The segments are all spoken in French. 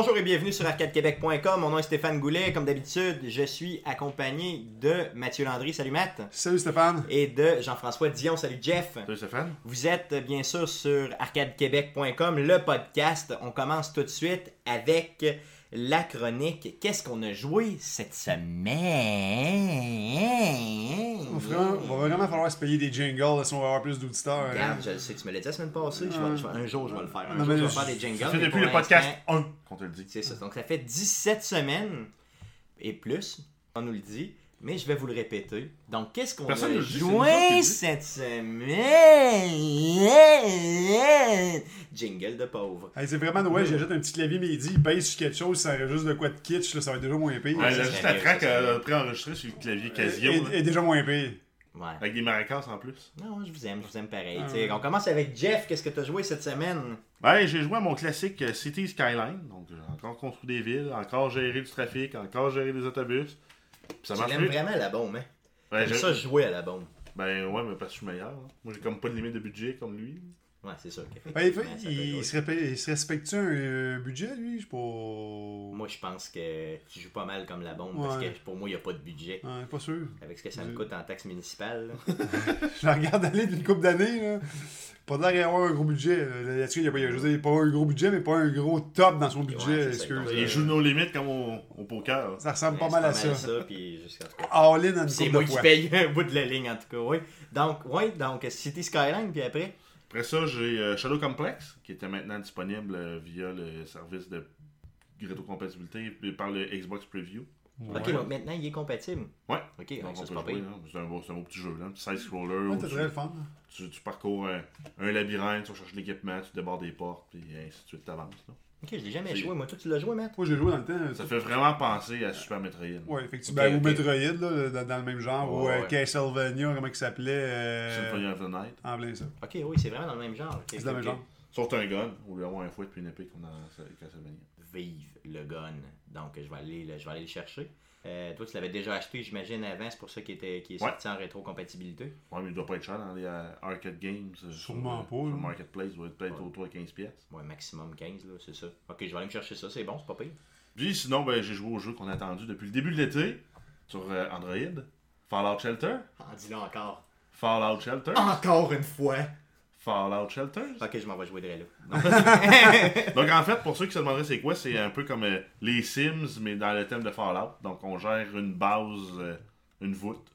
Bonjour et bienvenue sur arcadequebec.com. Mon nom est Stéphane Goulet. Comme d'habitude, je suis accompagné de Mathieu Landry. Salut Matt. Salut Stéphane. Et de Jean-François Dion. Salut Jeff. Salut Stéphane. Vous êtes bien sûr sur arcadequebec.com, le podcast. On commence tout de suite avec la chronique. Qu'est-ce qu'on a joué cette semaine? On, on va vraiment falloir se payer des jingles si on va avoir plus d'auditeurs. hein. Je sais que tu me l'as dit la semaine passée. Je vais- je vais- un jour, je vais le faire. Un Non, jour, mais je vais faire des jingles. Ça fait depuis le podcast l'instant, 1 qu'on te le dit. C'est ça. Donc, ça fait 17 semaines et plus, on nous le dit. Mais je vais vous le répéter. Donc, qu'est-ce qu'on Personne a joué cette semaine? Jingle de pauvre. Hey, c'est vraiment Noël, j'achète un petit clavier midi, il pèse sur quelque chose, ça enregistre de quoi de kitsch, là, ça va être déjà moins pire. Ouais, là, juste la track euh, préenregistrée sur le clavier Casio. Et, déjà moins pire. Ouais. Avec des maracas en plus. Non, je vous aime, je vous aime pareil. Ah. On commence avec Jeff. Qu'est-ce que tu as joué cette semaine? Ouais, j'ai joué à mon classique euh, City Skyline. Donc, j'ai encore construit des villes, encore géré du trafic, encore géré des autobus. Ça marche mieux. vraiment à la bombe, hein? Ouais, J'aime j'ai- ça jouer à la bombe. Ben ouais, mais parce que je suis meilleur. Moi, j'ai comme pas de limite de budget comme lui. Ouais, c'est sûr. Ben, il, fait- ça il, jouer. se il se respecte-tu un euh, budget, lui? Je sais pas. Moi, je pense que tu joues pas mal comme la bombe parce que pour moi, il n'y a pas de budget. Ouais, pas sûr. Avec ce que ça me coûte en taxes municipales. Je la regarde aller d'une couple d'années, là. Pas l'air d'avoir un gros budget. là. Là-dessus, il n'y a pas, je veux dire, pas un gros budget, mais pas un gros top dans son budget, Ouais, ça, donc, Il Euh, joue nos limites comme au, au poker. Ça ressemble Ouais, pas mal à ça. puis jusqu'à tout cas. All in en une C'est moi qui paye un bout de la ligne en tout cas, oui. Donc, oui, donc City Skyline, puis après. Après ça, j'ai euh, Shadow Complex, qui était maintenant disponible euh, via le service de rétrocompatibilité par le Xbox Preview. Ok, Ouais. donc maintenant il est compatible. Ouais. Ok, Donc, donc ça on c'est peut pas jouer, pire. là. C'est un, beau- c'est un beau petit jeu, là. un petit side-scroller. Ouais, où t'as tu- très le fun. tu, tu parcours un, un labyrinthe, tu cherches l'équipement, tu débordes des portes, puis ainsi de suite, t'avances. Ok, je l'ai jamais joué. Moi, toi, tu l'as joué, Matt? Moi, j'ai joué dans le temps. Ça fait vraiment penser à Super Metroid. Ouais, effectivement. Ben. Ou Metroid, là, dans, dans le même genre. ou Ouais, euh, ouais. Castlevania, comment il s'appelait. euh, Symphony of the Night. En plein ça. Ok, oui, c'est vraiment dans le même genre. C'est dans le même genre. Sauf un gun, au lieu d'avoir un fouet puis une épée comme dans Castlevania. Vive le gun. Donc, je vais aller, le- je vais aller le chercher. Euh, toi, tu l'avais déjà acheté, j'imagine, avant. C'est pour ça qu'il était, qu'il est Ouais. sorti en rétrocompatibilité. Ouais, mais il doit pas être cher dans les euh, arcade games. euh, Sûrement sur, pas, Sur le marketplace, il doit être peut-être Ouais. autour de 15 pièces. Ouais, maximum 15, là, c'est ça. Ok, je vais aller me chercher ça. C'est bon, c'est pas pire. Puis sinon, ben, j'ai joué au jeu qu'on a attendu depuis le début de l'été sur euh, Android. Fallout Shelter. Ah, dis-le encore. Fallout Shelter. Encore une fois. Fallout Shelter. Ok, je m'en vais jouer de là. Donc en fait, pour ceux qui se demanderaient c'est quoi, c'est un peu comme euh, les Sims, mais dans le thème de Fallout. Donc on gère une base, euh, une voûte,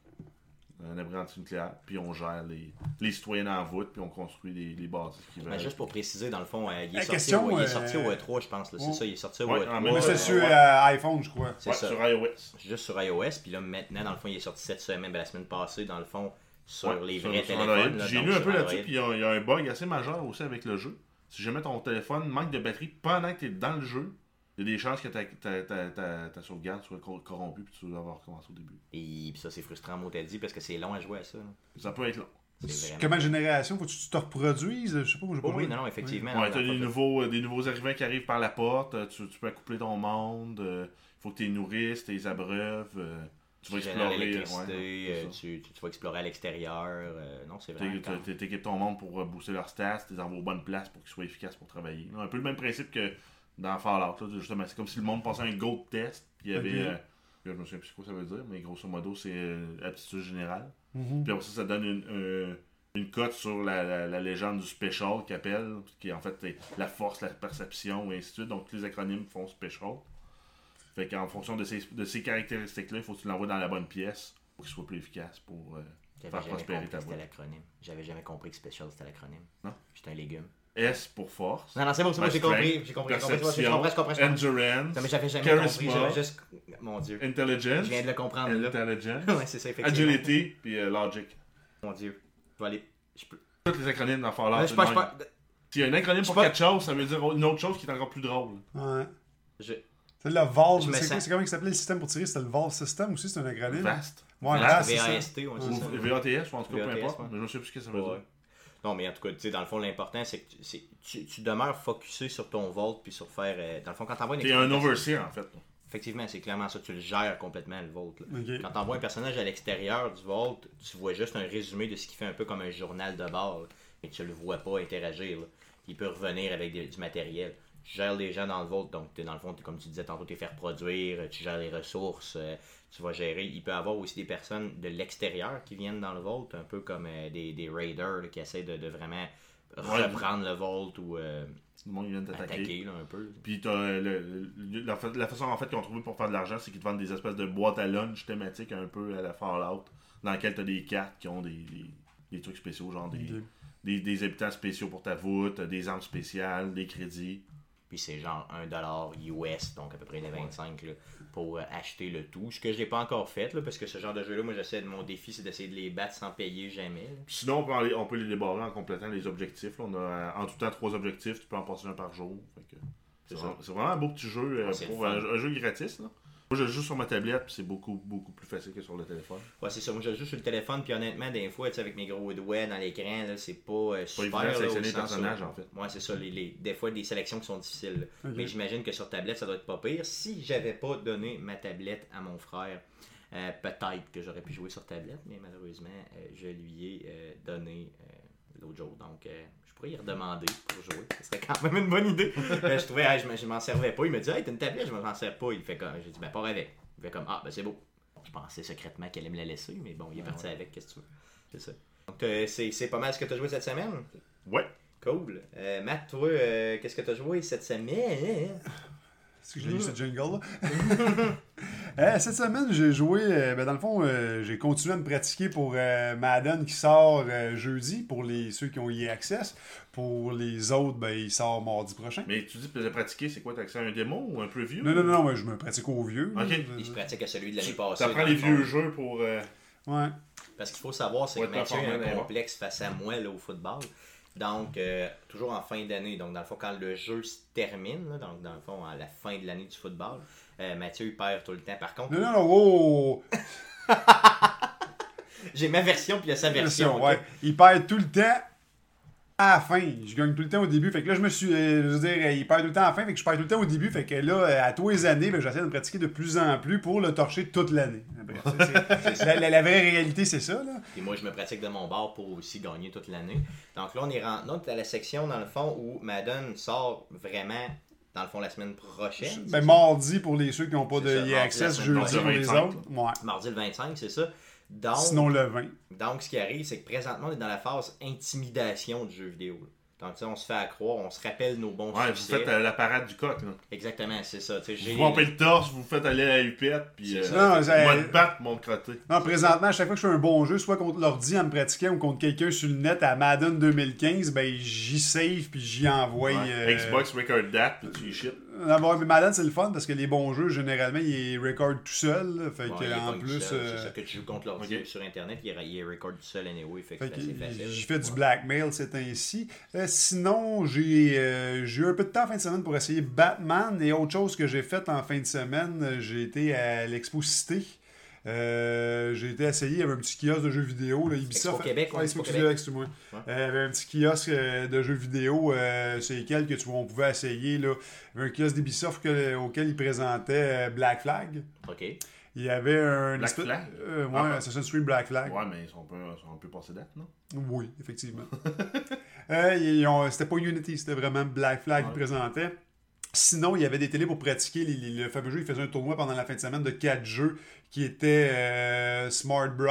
un abri antinucléaire, puis on gère les, les citoyens en voûte, puis on construit les, les qui. Ben, juste pour préciser, dans le fond, euh, il, est sorti question, il est sorti au E3, je pense. là. C'est ouais. ça, il est sorti au Ouais, E3. en même Mais temps, c'est euh, sur euh, iPhone, je crois. C'est Ouais, ça. sur iOS. Juste sur iOS, puis là maintenant, dans le fond, il est sorti cette semaine, ben, la semaine passée, dans le fond, sur Ouais, les vrais sur téléphones. J'ai lu un peu là-dessus, puis il y, a- il y a un bug assez majeur aussi avec le jeu. Si jamais ton téléphone manque de batterie pendant que tu es dans le jeu, il y a des chances que ta, ta, ta, ta, ta sauvegarde soit cor- corrompue, puis tu dois avoir recommencé au début. Et puis ça, c'est frustrant, mot t'as dit, parce que c'est long à jouer à ça. là. Ça peut être long. Vraiment- Comment génération Faut que tu te reproduises Je sais pas, j'ai pas Oh, oui, non, non, effectivement. Ouais, t'as non, des nouveaux, euh, des nouveaux arrivants qui arrivent par la porte, euh, tu, tu peux accoupler ton monde, il faut que tu les nourrisses, tu les abreuves, euh, tu vas Tu explorer. l'électricité, ouais, euh, ça. tu, tu- tu vas explorer à l'extérieur. euh, non, c'est quand- t'é- T'équipes ton monde pour euh, booster leurs stats, tu les envoies aux bonnes places pour qu'ils soient efficaces pour travailler. Un peu le même principe que dans Fallout. là, justement, c'est comme si le monde passait un gold test, puis il y avait. Ok. euh, je me souviens plus quoi ça veut dire, mais grosso modo, c'est euh, aptitude générale. Mhm. Puis après ça, ça donne une, euh, une cote sur la, la- la légende du special qu'ils appellent, qui est en fait est la force, la perception, et ainsi de suite. Donc tous les acronymes font special. Fait qu'en fonction de ces, de ces caractéristiques-là, il faut que tu l'envoies dans la bonne pièce pour qu'il soit plus efficace pour euh, faire prospérer compris ta boîte. l'acronyme. J'avais jamais compris que Special c'était l'acronyme. Non. J'étais un légume. S pour force. Non, non, c'est bon, c'est bon, Ben, j'ai strength, compris. J'ai compris, j'ai compris, je perception, comprends, je comprends, je comprends. endurance, Non, mais j'avais jamais charisma, compris, j'avais juste. Mon dieu. intelligence, Je viens de le comprendre intelligence, ouais, c'est ça, effectivement. agility, puis euh, logic. Mon dieu. Je vais aller. Je peux. Tous les acronymes dans Fallout. Je sais pas, le je même. sais pas. S'il y a un acronyme pour sais pas- quelque chose, ça veut dire une autre chose qui est encore plus drôle. Ouais. Je... C'est le VAL. Je me C'est quoi- sens- c'est comment il s'appelait le système pour tirer? C'était le VAL System aussi, c'est un acronyme? Ouais. VAST, ouais, c'est Ou ça. VATS, ou en tout cas, peu VATS, importe. ouais. Mais je ne sais plus ce que ça veut Ouais. dire. Non, mais en tout cas, tu sais, dans le fond, l'important, c'est que tu, c'est- tu, tu demeures focusé sur ton volt puis sur faire. euh, dans le fond, quand t'envoies une T'es un overseer, en fait. Effectivement, c'est clairement ça. Tu le gères complètement, le Vault. là. Ok. Quand tu envoies un personnage à l'extérieur du Vault, tu vois juste un résumé de ce qui fait un peu comme un journal de bord. Mais tu le vois pas interagir. là. Il peut revenir avec des- du matériel. Tu gères les gens dans le Vault. Donc, t'es, dans le fond, t'es, comme tu disais tantôt, tu es faire produire, tu gères les ressources, euh, tu vas gérer. Il peut y avoir aussi des personnes de l'extérieur qui viennent dans le Vault, un peu comme euh, des, des raiders là, qui essaient de, de vraiment reprendre le Vault ou euh, Le monde vient t'attaquer. attaquer là, un peu. Puis t'as, euh, le- le- la, fa- la façon en fait qu'ils ont trouvé pour faire de l'argent, c'est qu'ils te vendent des espèces de boîtes à lunch thématiques un peu à la Fallout, dans lesquelles t'as des cartes qui ont des, des, des trucs spéciaux, genre des, des, des habitants spéciaux pour ta voûte, des armes spéciales, des crédits. Puis c'est genre 1$ US, donc à peu près des 25 là, pour euh, acheter le tout. Ce que je n'ai pas encore fait, là, parce que ce genre de jeu-là, moi j'essaie de mon défi, c'est d'essayer de les battre sans payer jamais. là. Sinon, on peut, les- on peut les débarrer en complétant les objectifs. là. On a euh, en tout temps trois objectifs, tu peux en passer un par jour. C'est vraiment, un beau petit jeu euh, Ouais, pour un, un jeu gratis. Là. Moi, je joue sur ma tablette, puis c'est beaucoup, beaucoup plus facile que sur le téléphone. Ouais, c'est ça. Moi, je joue sur le téléphone, puis honnêtement, des fois, tu sais, avec mes gros doigts dans l'écran, là, c'est pas euh, super. évident de sélectionner les personnages, en fait. Ouais, c'est ça. Les, les- des fois, des sélections qui sont difficiles. Mais j'imagine que sur tablette, ça doit être pas pire. Si j'avais pas donné ma tablette à mon frère, euh, peut-être que j'aurais pu jouer sur tablette, mais malheureusement, euh, je lui ai euh, donné euh, l'autre jour. Donc, euh, pourrais y redemander pour jouer. Ce serait quand même une bonne idée. Je trouvais, hey, je, me- je m'en servais pas. Il me dit, hey, t'as une tablette, je m'en sers pas. Il fait comme, j'ai dit, ben, pas avec. Il fait comme, ah, ben, c'est beau. Je pensais secrètement qu'elle allait me la laisser, mais bon, il est parti avec, qu'est-ce que tu veux? C'est ça. Donc, euh, c'est c'est pas mal ce que tu as joué cette semaine? Ouais. Cool. Euh, Matt, toi, euh, qu'est-ce que tu as joué cette semaine? Est-ce que j'ai eu ce jingle là? Euh, cette semaine, j'ai joué. euh, ben, dans le fond, euh, j'ai continué à me pratiquer pour euh, Madden qui sort euh, jeudi pour les, ceux qui ont y access. Pour les autres, ben, il sort mardi prochain. Mais tu dis que tu pratiquer, c'est quoi T'as accès à un démo ou un preview? Non, non, non, moi, je me pratique au vieux. Ok. Il se pratique à celui de l'année Tu passée. apprends dans les vieux jeux pour. euh, Ouais. Parce qu'il faut savoir, c'est Ouais, que Mathieu a un complexe face à moi là, au football. Donc, euh, toujours en fin d'année. Donc, dans le fond, quand le jeu se termine, là, donc dans le fond, à la fin de l'année du football, euh, Mathieu il perd tout le temps. Par contre, Non, non, non, wow! j'ai ma version puis il y a sa version. ouais. Il perd tout le temps à la fin. Je gagne tout le temps au début. Fait que là, je me suis. euh, je veux dire, il perd tout le temps à la fin. Fait que je perds tout le temps au début. Fait que là, à tous les années, ben, j'essaie de me pratiquer de plus en plus pour le torcher toute l'année. La, la- la vraie réalité, c'est ça, là. Puis moi, je me pratique de mon bord pour aussi gagner toute l'année. Donc là, on est rentré donc, à la section, dans le fond, où Madden sort vraiment, dans le fond, la semaine prochaine. Ben, mardi pour les ceux qui n'ont pas de ça, access, jeudi pour les 25, autres. Ouais. Mardi le 25, c'est ça. Donc, Sinon, le 20. donc, ce qui arrive, c'est que présentement, on est dans la phase intimidation du jeu vidéo. Donc, on se fait accroire, on se rappelle nos bons Ouais, vous faites euh, la parade du coq. Là. Exactement, c'est ça. Vous rompez le torse, vous faites aller à la hupette, puis. Euh, ça. Non, ça- moi, te battre, mon crotté. Non, présentement, à chaque fois que je fais un bon jeu, soit contre l'ordi en me pratiquant ou contre quelqu'un sur le net à Madden 2015, ben j'y save puis j'y envoie. Ouais. euh, Xbox record that, puis tu y shit. Non, bon, mais Madden, c'est le fun parce que les bons jeux, généralement, ils record tout seul. Fait Ouais, que, en plus. seul, euh, C'est ça que tu joues contre l'ordi ok. ou sur Internet, il, est- il est record tout seul anyway, fait que fait c'est que assez facile. j'ai fait du blackmail c'est ainsi. Euh, sinon, j'ai euh, j'ai eu un peu de temps en fin de semaine pour essayer Batman et autre chose que j'ai fait en fin de semaine, euh, j'ai été à l'Expo Cité. Euh, j'ai été essayer, il y avait un petit kiosque de jeux vidéo, là, Ubisoft. Expo Québec, ouais, Expo Québec, Québec. excuse-moi. Ouais. Euh, il y avait un petit kiosque euh, de jeux vidéo, euh, c'est lesquels que tu, on pouvait essayer. Là. Il y avait un kiosque d'Ubisoft que- auquel ils présentaient Black Flag. Ok. Il y avait un. Black espèce- Flag? euh, ouais, Ah. Assassin's Creed Black Flag. Ouais, mais ils sont un peu, ils sont un peu passés date, non? Oui, effectivement. Euh, c'était pas Unity, c'était vraiment Black Flag Ouais. qui présentait. Sinon, il y avait des télés pour pratiquer. les- les- le fameux jeu, il faisait un tournoi pendant la fin de semaine de 4 jeux qui étaient euh, Smart Bros.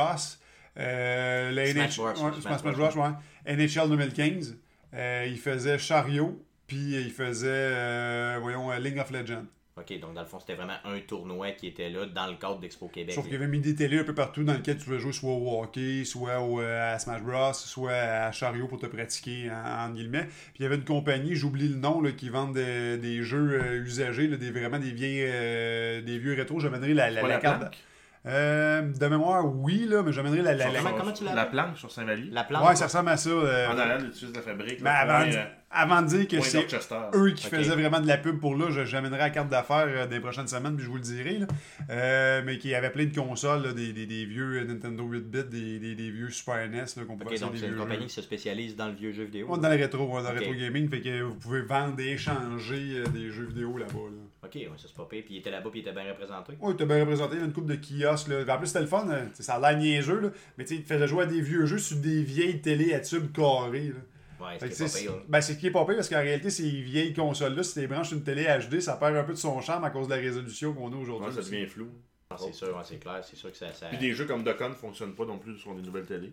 euh, la Smash NH Bros, ouais, Smash Smash Bros. Bros, ouais. NHL 2015. euh, il faisait Chariot, puis il faisait, voyons, League of Legends. Ok, donc dans le fond, c'était vraiment un tournoi qui était là dans le cadre d'Expo Québec. Sauf qu'il y avait mis des télés un peu partout dans lesquelles tu pouvais jouer soit au hockey, soit au, à Smash Bros, soit à Chariot pour te pratiquer en, en guillemets. Puis il y avait une compagnie, j'oublie le nom, là, qui vend des, des jeux euh, usagés, là, des, vraiment des vieilles euh, des vieux rétros. J'amènerai la, la, la la carte. Euh, de mémoire, oui, là, mais j'amènerai la, la, la- Comment- Sur- comment tu La l'appelles? planque sur Saint-Vallier. La plante. Ouais, ça ressemble à ça. euh, En arrière de la fabrique. là, avant, point, euh, avant de dire que c'est eux qui faisaient vraiment de la pub pour là. Je- J'amènerai la carte d'affaires euh, des prochaines semaines, puis je vous le dirai. là. Euh, mais qui avait plein de consoles, là, des, des, des vieux Nintendo 8-bit, des, des, des vieux Super NES là, qu'on pouvait Ok, essayer donc des c'est une compagnie jeux. qui se spécialise dans le vieux jeu vidéo. Dans le rétro, dans le Ok. rétro gaming, fait que vous pouvez vendre et échanger euh, des jeux vidéo là-bas. Là. Ok, ouais, ça c'est pas pire. Puis il était là-bas, puis il était bien représenté. Oui, t'as bien représenté, il y a une coupe de kiosques. Là. En plus, c'était le fun, euh, ça a l'air niaiseux, là, mais tu sais, il te faisait jouer à des vieux jeux sur des vieilles télé à tubes carrés. Là. Ouais, que, c'est tu sais, pas c'est pire. ben, c'est ce qui est pas pire parce qu'en réalité, ces vieilles consoles-là, si tu les branches une télé HD, ça perd un peu de son charme à cause de la résolution qu'on a aujourd'hui. Ouais, ça devient flou. Ah, C'est sûr, ouais, c'est clair, c'est sûr que ça. ça... Puis des jeux comme Dokkan ne fonctionnent pas non plus sur les nouvelles télé.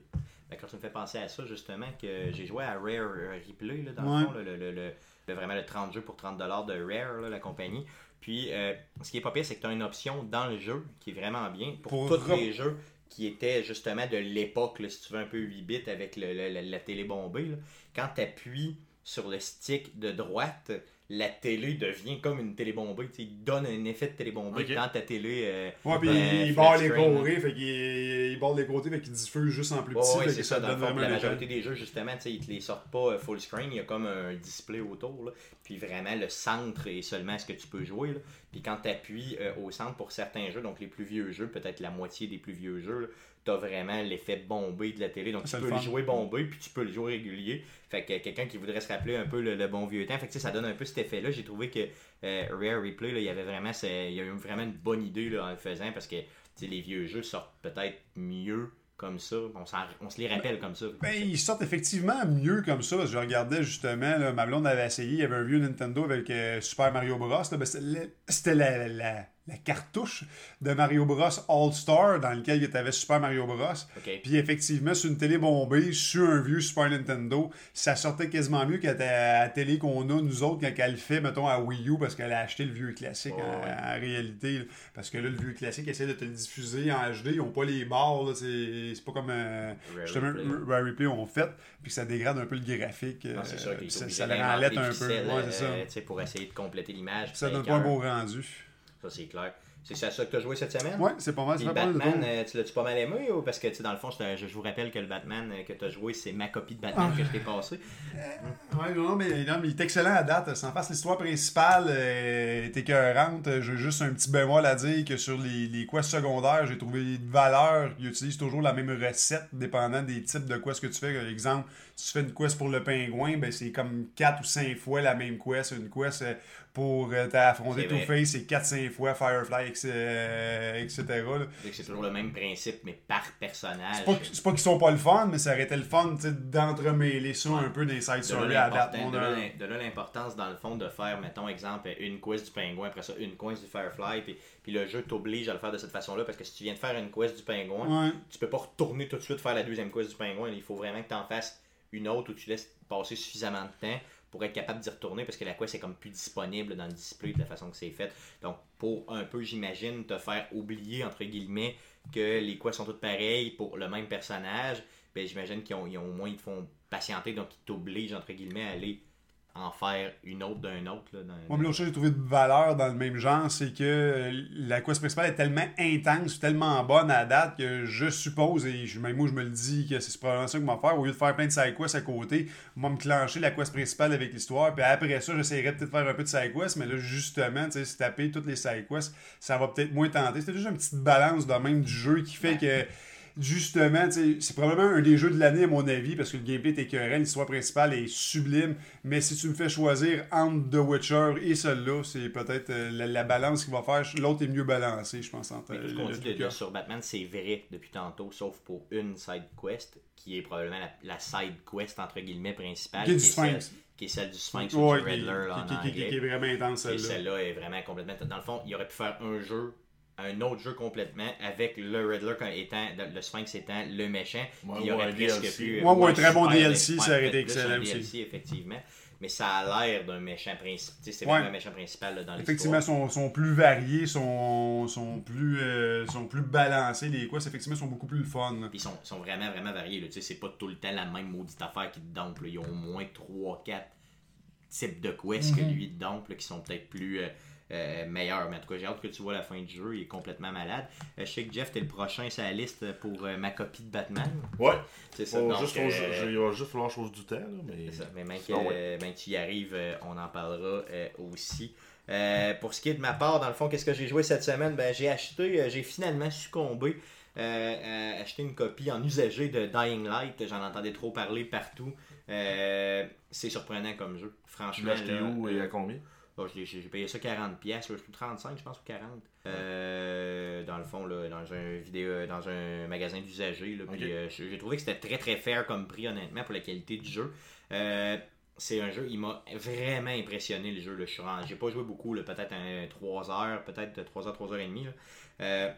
Ben, quand tu me fais penser à ça, justement, que j'ai joué à Rare Replay, là, dans le fond, là, le, le- le- le- vraiment le 30 jeux pour 30$ de Rare, là, la compagnie. Puis, euh, ce qui est pas pire, c'est que tu as une option dans le jeu qui est vraiment bien pour, Pour tous les jeux qui étaient justement de l'époque, si tu veux, un peu 8 bits avec la, télé bombée. Quand tu appuies sur le stick de droite, la télé devient comme une télé bombée. Tu sais, il donne un effet de télé bombée Ok. dans ta télé. euh, Ouais, puis euh, il barre les côtés, fait qu'il il barre les côtés, fait qu'il diffuse juste en plus petit, ouais, c'est ça, ça dans le fond, la majorité des jeux, justement, tu sais, ils te les sortent pas euh, full screen, il y a comme un display autour, là. puis vraiment le centre est seulement ce que tu peux jouer, là. puis quand tu appuies au centre pour certains jeux, donc les plus vieux jeux, peut-être la moitié des plus vieux jeux, as vraiment l'effet bombé de la télé, donc tu peux le jouer bombé, puis tu peux le jouer régulier, fait que quelqu'un qui voudrait se rappeler un peu le, le bon vieux temps, fait que tu sais, ça donne un peu cet effet-là, j'ai trouvé que euh, Rare Replay, là, il y avait vraiment, il y a eu vraiment une bonne idée là, en le faisant, parce que les vieux jeux sortent peut-être mieux comme ça, on, on se les rappelle comme ça. Ben, ils sortent effectivement mieux comme ça. parce que Je regardais justement, là, ma blonde avait essayé, il y avait un vieux Nintendo avec euh, Super Mario Bros. là, ben, c'était la, la- la cartouche de Mario Bros. All-Star dans lequel tu avais Super Mario Bros. Puis effectivement, sur une télé bombée, sur un vieux Super Nintendo, ça sortait quasiment mieux qu'à la télé qu'on a, nous autres, quand elle le fait, mettons, à Wii U, parce qu'elle a acheté le vieux classique en, ouais. en réalité. là. Parce que là, le vieux classique essaie de te le diffuser en HD, ils n'ont pas les barres, c'est pas comme euh, Rare justement. Rare Replay ont fait, puis ça dégrade un peu le graphique. Non, c'est sûr euh, est ça, obligé ça le un peu. Ouais, c'est ça. euh, pour essayer de compléter l'image. Ça donne ça pas un beau rendu. Ça, c'est clair. C'est ça que tu as joué cette semaine? Ouais, c'est pas mal. De Batman, euh, tu l'as-tu pas mal aimé ou parce que tu sais, dans le fond, je, je vous rappelle que le Batman euh, que tu as joué, c'est ma copie de Batman Ah. que je t'ai passé. Ouais, non, mais, non, mais il est excellent à date. Sans face, l'histoire principale euh, est écœurante. J'ai juste un petit bémol à dire que sur les, les quests secondaires, j'ai trouvé de valeur. Ils utilisent toujours la même recette, dépendant des types de quests que tu fais. Par exemple, si tu fais une quest pour le pingouin, ben, c'est comme 4 ou 5 fois la même quest. Une quest euh, pour euh, t'affronter. Two-Face, c'est 4-5 fois Firefly, etc. euh, C'est toujours le même principe, mais par personnage. C'est pas, pas qu'ils sont pas le fun, mais ça aurait été le fun d'entremêler ça un peu des side stories à date. de là l'importance, dans le fond, de faire, mettons, exemple, une quest du pingouin, après ça, une quest du Firefly, puis, puis le jeu t'oblige à le faire de cette façon-là, parce que si tu viens de faire une quest du pingouin, Ouais. tu peux pas retourner tout de suite faire la deuxième quest du pingouin. Il faut vraiment que tu en fasses une autre où tu laisses passer suffisamment de temps pour être capable d'y retourner parce que la quest est comme plus disponible dans le display de la façon que c'est fait. Donc, pour un peu, j'imagine, te faire oublier, entre guillemets, que les quests sont toutes pareilles pour le même personnage, ben, j'imagine qu'ils ont, au moins ils te font patienter, donc ils t'obligent, entre guillemets, à aller en faire une autre d'un autre. Là, dans- Moi, l'autre chose que j'ai trouvé de valeur dans le même genre, c'est que euh, la quest principale est tellement intense, tellement bonne à date que je suppose, et je, même moi je me le dis, que c'est probablement ça que je vais faire, au lieu de faire plein de side quests à côté, moi me clencher la quest principale avec l'histoire, puis après ça, j'essaierai peut-être de faire un peu de side quests, mais là, justement, tu sais, se taper toutes les side quests, ça va peut-être moins tenter. C'était juste une petite balance dans même du jeu qui fait que justement, c'est probablement un des jeux de l'année à mon avis parce que le gameplay est écœurant, l'histoire principale est sublime, mais si tu me fais choisir entre The Witcher et celui-là, c'est peut-être euh, la, la balance qui va faire, l'autre est mieux balancé, je pense. Entre tout ce qu'on dit de- de- sur Batman, c'est vrai depuis tantôt, sauf pour une side quest, qui est probablement la, la side quest entre guillemets principale, Qui est celle, Sphinx. qui est celle du Sphinx Ouais, ou du qui, Riddler là, en qui- anglais. est vraiment intense Et celle-là. celle-là est vraiment complètement. Dans le fond, il aurait pu faire un jeu, un autre jeu complètement, avec le Riddler comme étant, le Sphinx étant le méchant. Ouais, il ou aurait un presque DLC. pu. Ouais, ou un ouais, très bon DLC, ouais, ça aurait été plus excellent un aussi. DLC, effectivement. Mais ça a l'air d'un méchant principal. C'est Ouais. vraiment un méchant principal là, dans. Effectivement, sont, sont plus variés, sont, sont, plus, euh, sont plus balancés. Les quests, effectivement, sont beaucoup plus le fun. Puis ils sont, sont vraiment, vraiment variés. là. Tu sais, c'est pas tout le temps la même maudite affaire qui te dompe. là. Ils ont au moins 3-4 types de quests que Mhm. lui te dompe, là, qui sont peut-être plus euh, euh, meilleurs. Mais en tout cas, j'ai hâte que tu vois la fin du jeu. Il est complètement malade. Euh, je sais que Jeff, t'es le prochain sur la liste pour euh, ma copie de Batman. Ouais, C'est ça. Donc, juste, euh, il va juste falloir chose du temps. Là, mais... c'est ça. Mais même que ouais. ben, tu y arrives, on en parlera euh, aussi. Euh, pour ce qui est de ma part, dans le fond, qu'est-ce que j'ai joué cette semaine? Ben, J'ai acheté, j'ai finalement succombé euh, à acheter une copie en usagé de Dying Light. J'en entendais trop parler partout. Euh, c'est surprenant comme jeu. Tu Franchement, l'as acheté là, où et à combien? J'ai payé ça 40$, pièces, 35$, je pense, ou 40$. Euh, dans le fond, là, dans un vidéo, dans un magasin d'usagers. euh, j'ai trouvé que c'était très très fair comme prix, honnêtement, pour la qualité du jeu. Euh, c'est un jeu, il m'a vraiment impressionné le jeu. là. Je suis J'ai pas joué beaucoup, peut-être un 3 heures, peut-être 3 heures, 3 heures et demie. là. Euh,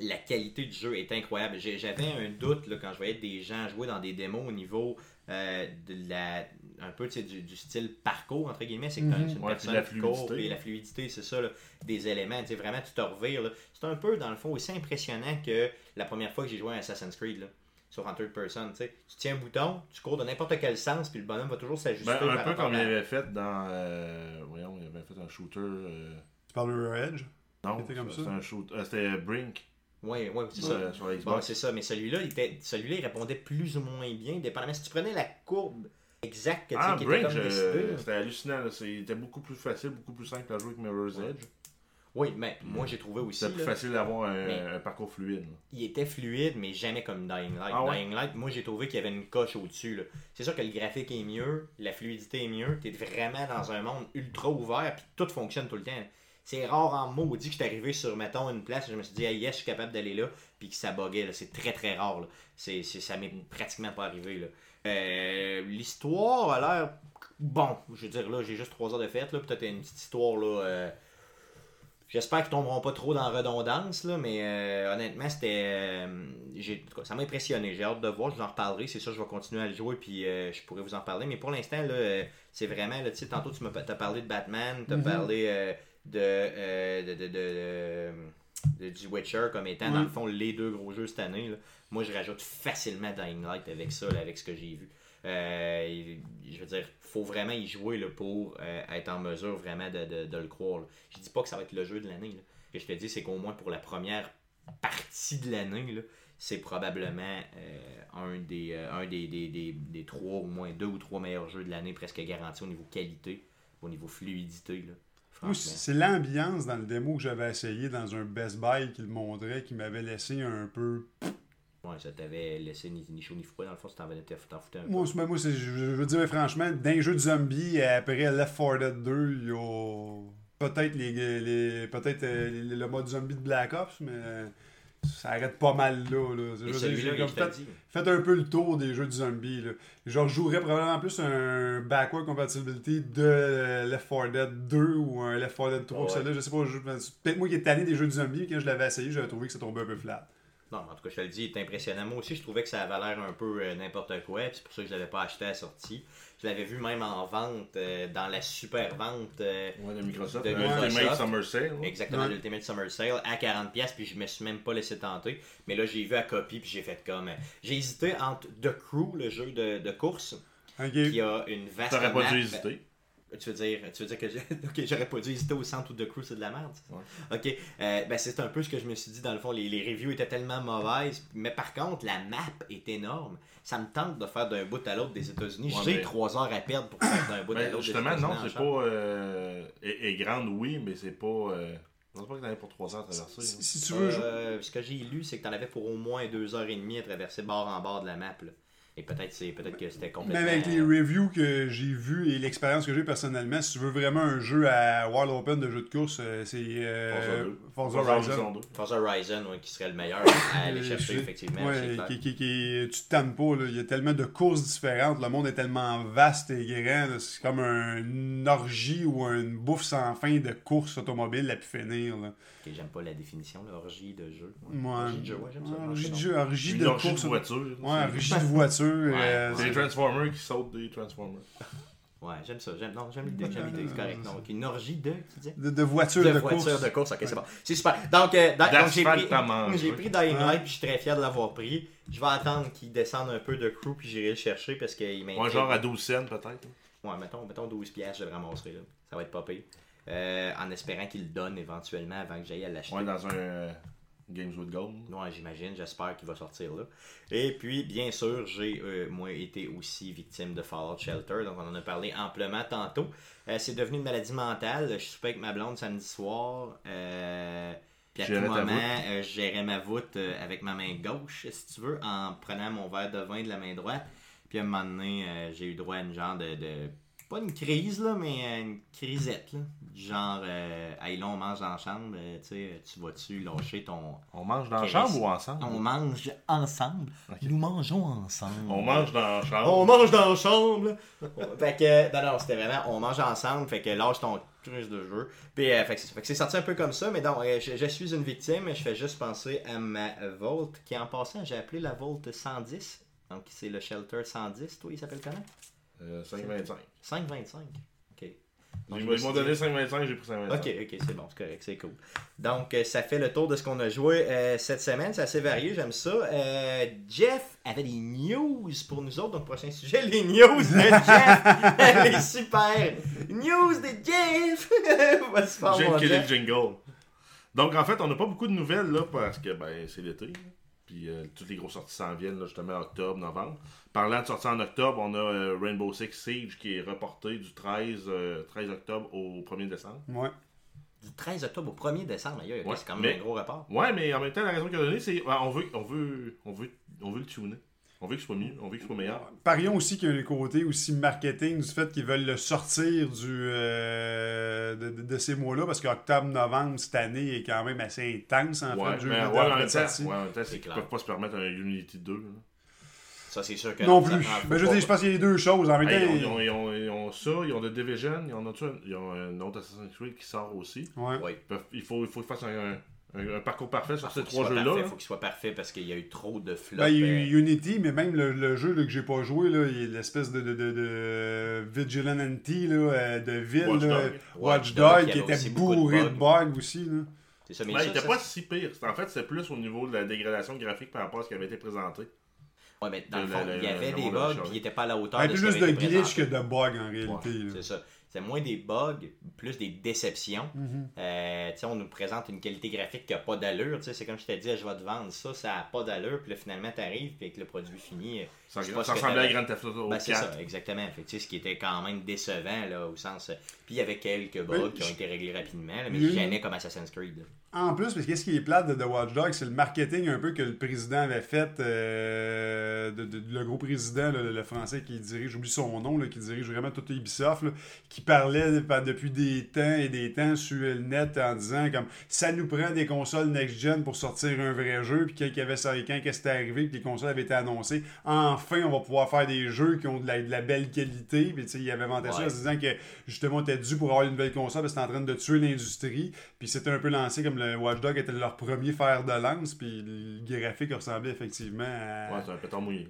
la qualité du jeu est incroyable. J'avais un doute là, quand je voyais des gens jouer dans des démos au niveau euh, de la un peu du, du style parcours entre guillemets c'est que t'as c'est une Ouais, personne la qui court, fluidité. et la fluidité c'est ça là, des éléments tu sais, vraiment tu te revires là. c'est un peu dans le fond aussi impressionnant que la première fois que j'ai joué à Assassin's Creed là, sur un third person tu sais. tu tiens un bouton tu cours de n'importe quel sens puis le bonhomme va toujours s'ajuster Ben, un par peu comme à- il avait fait dans. euh, voyons, il avait fait un shooter. euh, Tu parles de Mirror Edge? Non, C'était comme ça? c'était un shooter. euh, c'était Brink. ouais ouais c'est ça Bon, c'est ça, mais celui-là, il était, celui-là, il répondait plus ou moins bien, dépendamment. Si tu prenais la courbe exacte que, tu sais, ah, qui Brink, était comme là. c'était hallucinant. là. C'est- Il était beaucoup plus facile, beaucoup plus simple à jouer que Mirror's. Edge. Oui, mais moi j'ai trouvé aussi. C'était plus là, facile d'avoir un, Mais- un parcours fluide. là. il était fluide, mais jamais comme Dying Light. Ah ouais? Dying Light, moi j'ai trouvé qu'il y avait une coche au-dessus. là. C'est sûr que le graphique est mieux, la fluidité est mieux, t'es vraiment dans un monde ultra ouvert, puis tout fonctionne tout le temps. C'est rare en maudit que je suis arrivé sur, mettons, une place et je me suis dit, ah yes, je suis capable d'aller là, puis que ça buguait. là. C'est très très rare. là. C'est, c'est- ça m'est pratiquement pas arrivé. Là. Euh, l'histoire a l'air bon. Je veux dire, là, j'ai juste trois heures de fête, là, peut-être une petite histoire, là. euh, J'espère qu'ils tomberont pas trop dans la redondance, là, mais euh, honnêtement, c'était. euh, ça m'a impressionné. J'ai hâte de voir, je vous en reparlerai. C'est sûr, je vais continuer à le jouer, puis je pourrais vous en parler. Mais pour l'instant, là, c'est vraiment. Là, tantôt, tu m'as as parlé de Batman, tu as Mhm. parlé de, de, de- de- de- du Witcher comme étant, dans le fond, les deux gros jeux cette année. là. Moi, je rajoute facilement Dying Light avec ça, là, avec ce que j'ai vu. Euh, je veux dire, faut vraiment y jouer là, pour euh, être en mesure vraiment de, de- de le croire. là. Je dis pas que ça va être le jeu de l'année. Ce que je te dis, c'est qu'au moins pour la première partie de l'année, c'est probablement euh, un, des, un des, des, des, des trois, au moins deux ou trois meilleurs jeux de l'année, presque garantis au niveau qualité, au niveau fluidité. C'est l'ambiance dans le démo que j'avais essayé dans un Best Buy qui le montrait qui m'avait laissé un peu. Ouais, ça t'avait laissé ni, ni chaud ni froid. Dans le fond, ça t'en foutais un peu. Moi, moi je, veux dire franchement, les jeux de zombies, après Left 4 Dead 2, il y a peut-être les, les peut-être euh, les- le mode zombie de Black Ops, mais ça arrête pas mal là. là. Je dire, comme fait-. Faites un peu le tour des jeux de zombies. Là. Genre, je jouerais probablement plus un backward compatibility de Left 4 Dead 2 ou un Left 4 Dead 3 que Ouais. celui-là. Je sais pas, je- peut-être moi qui est tanné des jeux de zombies, quand je l'avais essayé, j'avais trouvé que ça tombait un peu flat. Non, en tout cas, je te le dis, il est impressionnant. Moi aussi, je trouvais que ça avait l'air un peu euh, n'importe quoi. C'est pour ça que je l'avais pas acheté à la sortie. Je l'avais vu même en vente, euh, dans la super vente. euh, Ouais, de Microsoft. De Microsoft. Ultimate Summer Sale. Exactement, Ouais. l'Ultimate Summer Sale à 40$, puis je me suis même pas laissé tenter. Mais là, j'ai vu à copie, puis j'ai fait comme. J'ai hésité entre The Crew, le jeu de, de course, qui a une vaste. T'aurais pas map. dû hésiter. Tu veux dire, tu veux dire que j'aurais pas dû hésiter au centre où The Crew c'est de la merde. Ok, euh, ben c'est un peu ce que je me suis dit dans le fond. Les, les reviews étaient tellement mauvaises, mais par contre la map est énorme. Ça me tente de faire d'un bout à l'autre des États-Unis. Ouais, J'ai mais- trois heures à perdre pour faire d'un bout à Ben, l'autre. des justement, États-Unis non, c'est pas. Euh, est grande, oui, mais c'est pas. Euh, je pense pas que t'en aies pour 3 heures à traverser. Si, là. si tu veux. Euh, ce que j'ai lu, c'est que t'en avais pour au moins deux heures et demie à traverser bord en bord de la map. là. Et peut-être c'est peut-être que c'était complètement. Même avec les reviews que j'ai vues et l'expérience que j'ai personnellement, si tu veux vraiment un jeu à World Open de jeu de course, euh, c'est euh, Forza Forza 2. Forza Horizon. Horizon 2. Forza Horizon, ouais, qui serait le meilleur à aller chercher, effectivement. Ouais, qui, qui, qui- tu te tannes pas, là. il y a tellement de courses différentes, le monde est tellement vaste et grand, c'est comme un- une orgie ou une bouffe sans fin de courses automobiles à pu finir. Là. J'aime pas la définition, l'orgie de jeu. Ouais. Orgie de jeu, ouais, j'aime ça. Orgie de jeu, orgie de orgie de course. voiture. Ouais, orgie de voiture. Euh, C'est les Transformers qui sautent des Transformers. Ouais, j'aime ça. J'aime, non, j'aime l'idée, j'aime l'idée, c'est correct. Donc, une orgie de, tu disais? De, de voiture de, de, voiture course. de course, ok, c'est bon. C'est super. Donc, euh, dans- donc, j'ai pris, j'ai pris Dying Ouais. Light, puis je suis très fier de l'avoir pris. Je vais attendre qu'il descende un peu de crew, puis j'irai le chercher parce qu'il m'intrigue. Ouais, genre à 12 cents peut-être. Ouais, mettons, mettons 12 piastres, je le ramasserai là. Ça va être pas pire. Euh, en espérant qu'il le donne éventuellement avant que j'aille à l'acheter. Ouais, dans un euh, Games with Gold. Ouais, j'imagine, j'espère qu'il va sortir là. Et puis, bien sûr, j'ai euh, moi été aussi victime de Fallout Shelter, donc on en a parlé amplement tantôt. Euh, c'est devenu une maladie mentale. Je soupais avec ma blonde samedi soir. Euh, puis à tout moment, je gérais ma voûte avec ma main gauche, si tu veux, en prenant mon verre de vin de la main droite. Puis à un moment donné, j'ai eu droit à une genre de, de pas une crise, là, mais une crisette. Là. Genre, euh, hey, là, on mange dans la chambre, euh, tu sais, tu vas-tu lâcher ton. On mange dans la chambre ou ensemble? On mange ensemble. Nous mangeons ensemble. On mange dans la chambre. On mange dans la chambre. fait que, non, non, c'était vraiment, on mange ensemble. Fait que lâche ton crise de jeu. Puis, euh, fait que c'est sorti un peu comme ça. Mais donc, euh, je, je suis une victime. Je fais juste penser à ma Volt, qui en passant, j'ai appelé la Volt 110. Donc, c'est le Shelter 110. Toi, il s'appelle comment? Euh, 5,25. 525. Ils m'ont donné dit- 5,25, j'ai pris 5,25. Ok, ok, c'est bon, c'est correct, c'est cool. Donc, euh, ça fait le tour de ce qu'on a joué euh, cette semaine. C'est assez varié, j'aime ça. Euh, Jeff avait des news pour nous autres. Donc, prochain sujet, les news de Jeff. les super news de Jeff. J'ai killé le jingle. Donc, en fait, on n'a pas beaucoup de nouvelles, là, parce que, ben, c'est l'été. Puis, euh, toutes les grosses sorties s'en viennent, là, justement, en octobre, novembre. Parlant de sorties en octobre, on a euh, Rainbow Six Siege qui est reporté du 13, euh, 13 octobre au 1er décembre. Ouais. Du 13 octobre au 1er décembre, aïe, Ouais, c'est quand même mais- un gros rapport. Ouais, mais en même temps, la raison qu'il a donnée, c'est ouais, on veut, on veut, on veut, on veut le tuner. On veut que ce soit mieux, on veut que ce soit meilleur. Parions aussi qu'il y a un côté aussi marketing du fait qu'ils veulent le sortir du, euh, de, de- de ces mois-là, parce qu'octobre-novembre cette année est quand même assez intense en Ouais, fait. jeu mais vidéo ouais, en même temps, ouais, c'est qu'ils clair. peuvent pas se permettre un Unity 2. là. Ça, c'est sûr que Non plus. Ben, je dire, je pense qu'il y a les deux choses. En même Hey, temps, ils, ont, ils, ont, ils ont ça, ils ont The Division, ils ont, un, ils ont un autre Assassin's Creed qui sort aussi. ouais. Oui. Ils peuvent- il, faut, il faut qu'ils fassent un, un- un parcours parfait sur Faut ces trois jeux-là. là. faut qu'il soit parfait parce qu'il y a eu trop de flops. Ben, il y a euh, eu Unity, mais même le, le jeu là, que j'ai pas joué, là, il y a l'espèce de, de, de, de Vigilante là, euh, de ville, Watch là, Dog. Watch Watch Dog, Dog, qui il y avait était bourré de bugs. bugs aussi. Là. C'est ça, mais ça, il était ça, pas si pire. En fait, c'est plus au niveau de la dégradation graphique par rapport à ce qui avait été présenté. Ouais, mais dans le Le- fond, le- il y avait le des bugs, avait puis il était pas à la hauteur peu ce qui plus avait de glitch que de bugs en réalité. C'est ça. C'est moins des bugs, plus des déceptions. Mhm. Euh, on nous présente une qualité graphique qui n'a pas d'allure. Tu sais, C'est comme je t'ai dit, je vais te vendre ça, ça n'a pas d'allure. Puis là, finalement, tu arrives, puis avec le produit fini. euh, Ça, que ressemblait à. Grand Theft Auto Ben, c'est 4. ça, exactement. Fait que, tu sais, ce qui était quand même décevant, là, au sens. euh, Puis il y avait quelques bugs qui ont été réglés rapidement, là, mais eu- jamais comme Assassin's Creed. là. En plus, parce que qu'est-ce qui est plate de The Watch Dogs, c'est le marketing un peu que le président avait fait, euh, de, de- le gros président, là, le français qui dirige, j'oublie son nom, là, qui dirige vraiment tout Ubisoft, là, qui parlait pa- depuis des temps et des temps sur le net en disant comme ça nous prend des consoles next-gen pour sortir un vrai jeu, puis quand il y avait ça, quand que c'était arrivé, que les consoles avaient été annoncées, enfin on va pouvoir faire des jeux qui ont de la, de la belle qualité, puis il avait inventé ça en se disant que justement on était dû pour avoir une nouvelle console, parce que c'était en train de tuer l'industrie, puis c'était un peu lancé comme le Watch Dog était leur premier fer de lance, puis le graphique ressemblait effectivement à. Ouais, c'est un mouillé.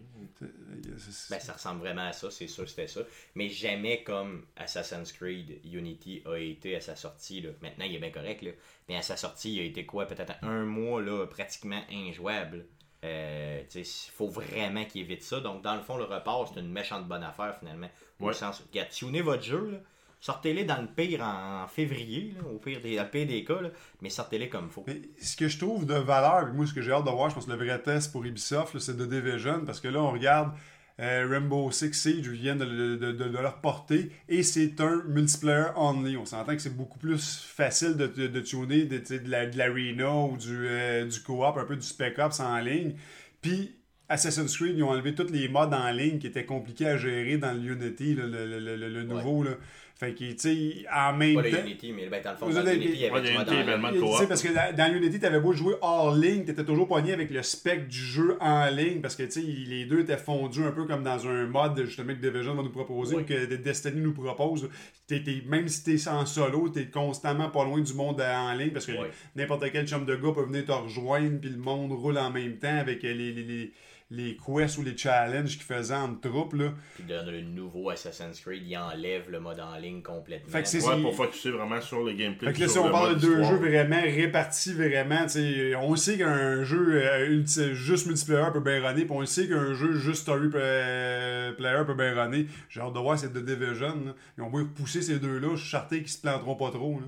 Ben, ça ressemble vraiment à ça, c'est sûr, c'était ça. Mais jamais comme Assassin's Creed Unity a été à sa sortie. Là. Maintenant, il est bien correct, là. mais à sa sortie, il a été quoi Peut-être un mois là, pratiquement injouable. Euh, tu sais, il faut vraiment qu'il évite ça. Donc, dans le fond, le report, c'est une méchante bonne affaire finalement. Au Ouais. sens, regarde, tunez votre jeu, là. Sortez-les dans le pire en février, là, au pire des, pire des cas, là, mais sortez-les comme il faut. Mais ce que je trouve de valeur, moi ce que j'ai hâte de voir, je pense que le vrai test pour Ubisoft, c'est de Division, parce que là on regarde euh, Rainbow Six Siege, ils viennent de, de, de, de le reporter, et c'est un multiplayer only. On s'entend que c'est beaucoup plus facile de, de, tuner de, l'arena ou du, euh, du co-op, un peu du spec ops en ligne. Puis Assassin's Creed, ils ont enlevé tous les modes en ligne qui étaient compliqués à gérer dans le Unity, là, le, le, le, le- nouveau. Là. Fait que, tu sais, en même Pas le temps... Unity, mais ben, dans le fond, dans Unity, il y avait Unity, Tu sais, parce que dans, dans Unity, t'avais beau jouer hors ligne, t'étais toujours pogné avec le spec du jeu en ligne, parce que tu sais, les deux étaient fondus un peu comme dans un mode justement que Division va nous proposer ou que Destiny nous propose. T'es- t'es- même si t'es en solo, t'es constamment pas loin du monde en ligne, parce que n'importe quel chum de gars peut venir te rejoindre, puis le monde roule en même temps avec les, les, les, les quests ou les challenges qu'ils faisaient en troupes. Là. Puis dans le nouveau Assassin's Creed, il enlève le mode en ligne complètement. Fait que c'est- Ouais, pour focuser vraiment sur le gameplay. Fait que là, si sur on le parle de deux jeux vraiment répartis, vraiment, tu sais, on sait qu'un jeu euh, juste multiplayer peut bien runner, puis on sait qu'un jeu juste story euh, player peut bien runner. J'ai hâte de voir c'est de Division. Là. Ils ont beau repousser ces deux-là, je suis certain qu'ils se planteront pas trop. Là.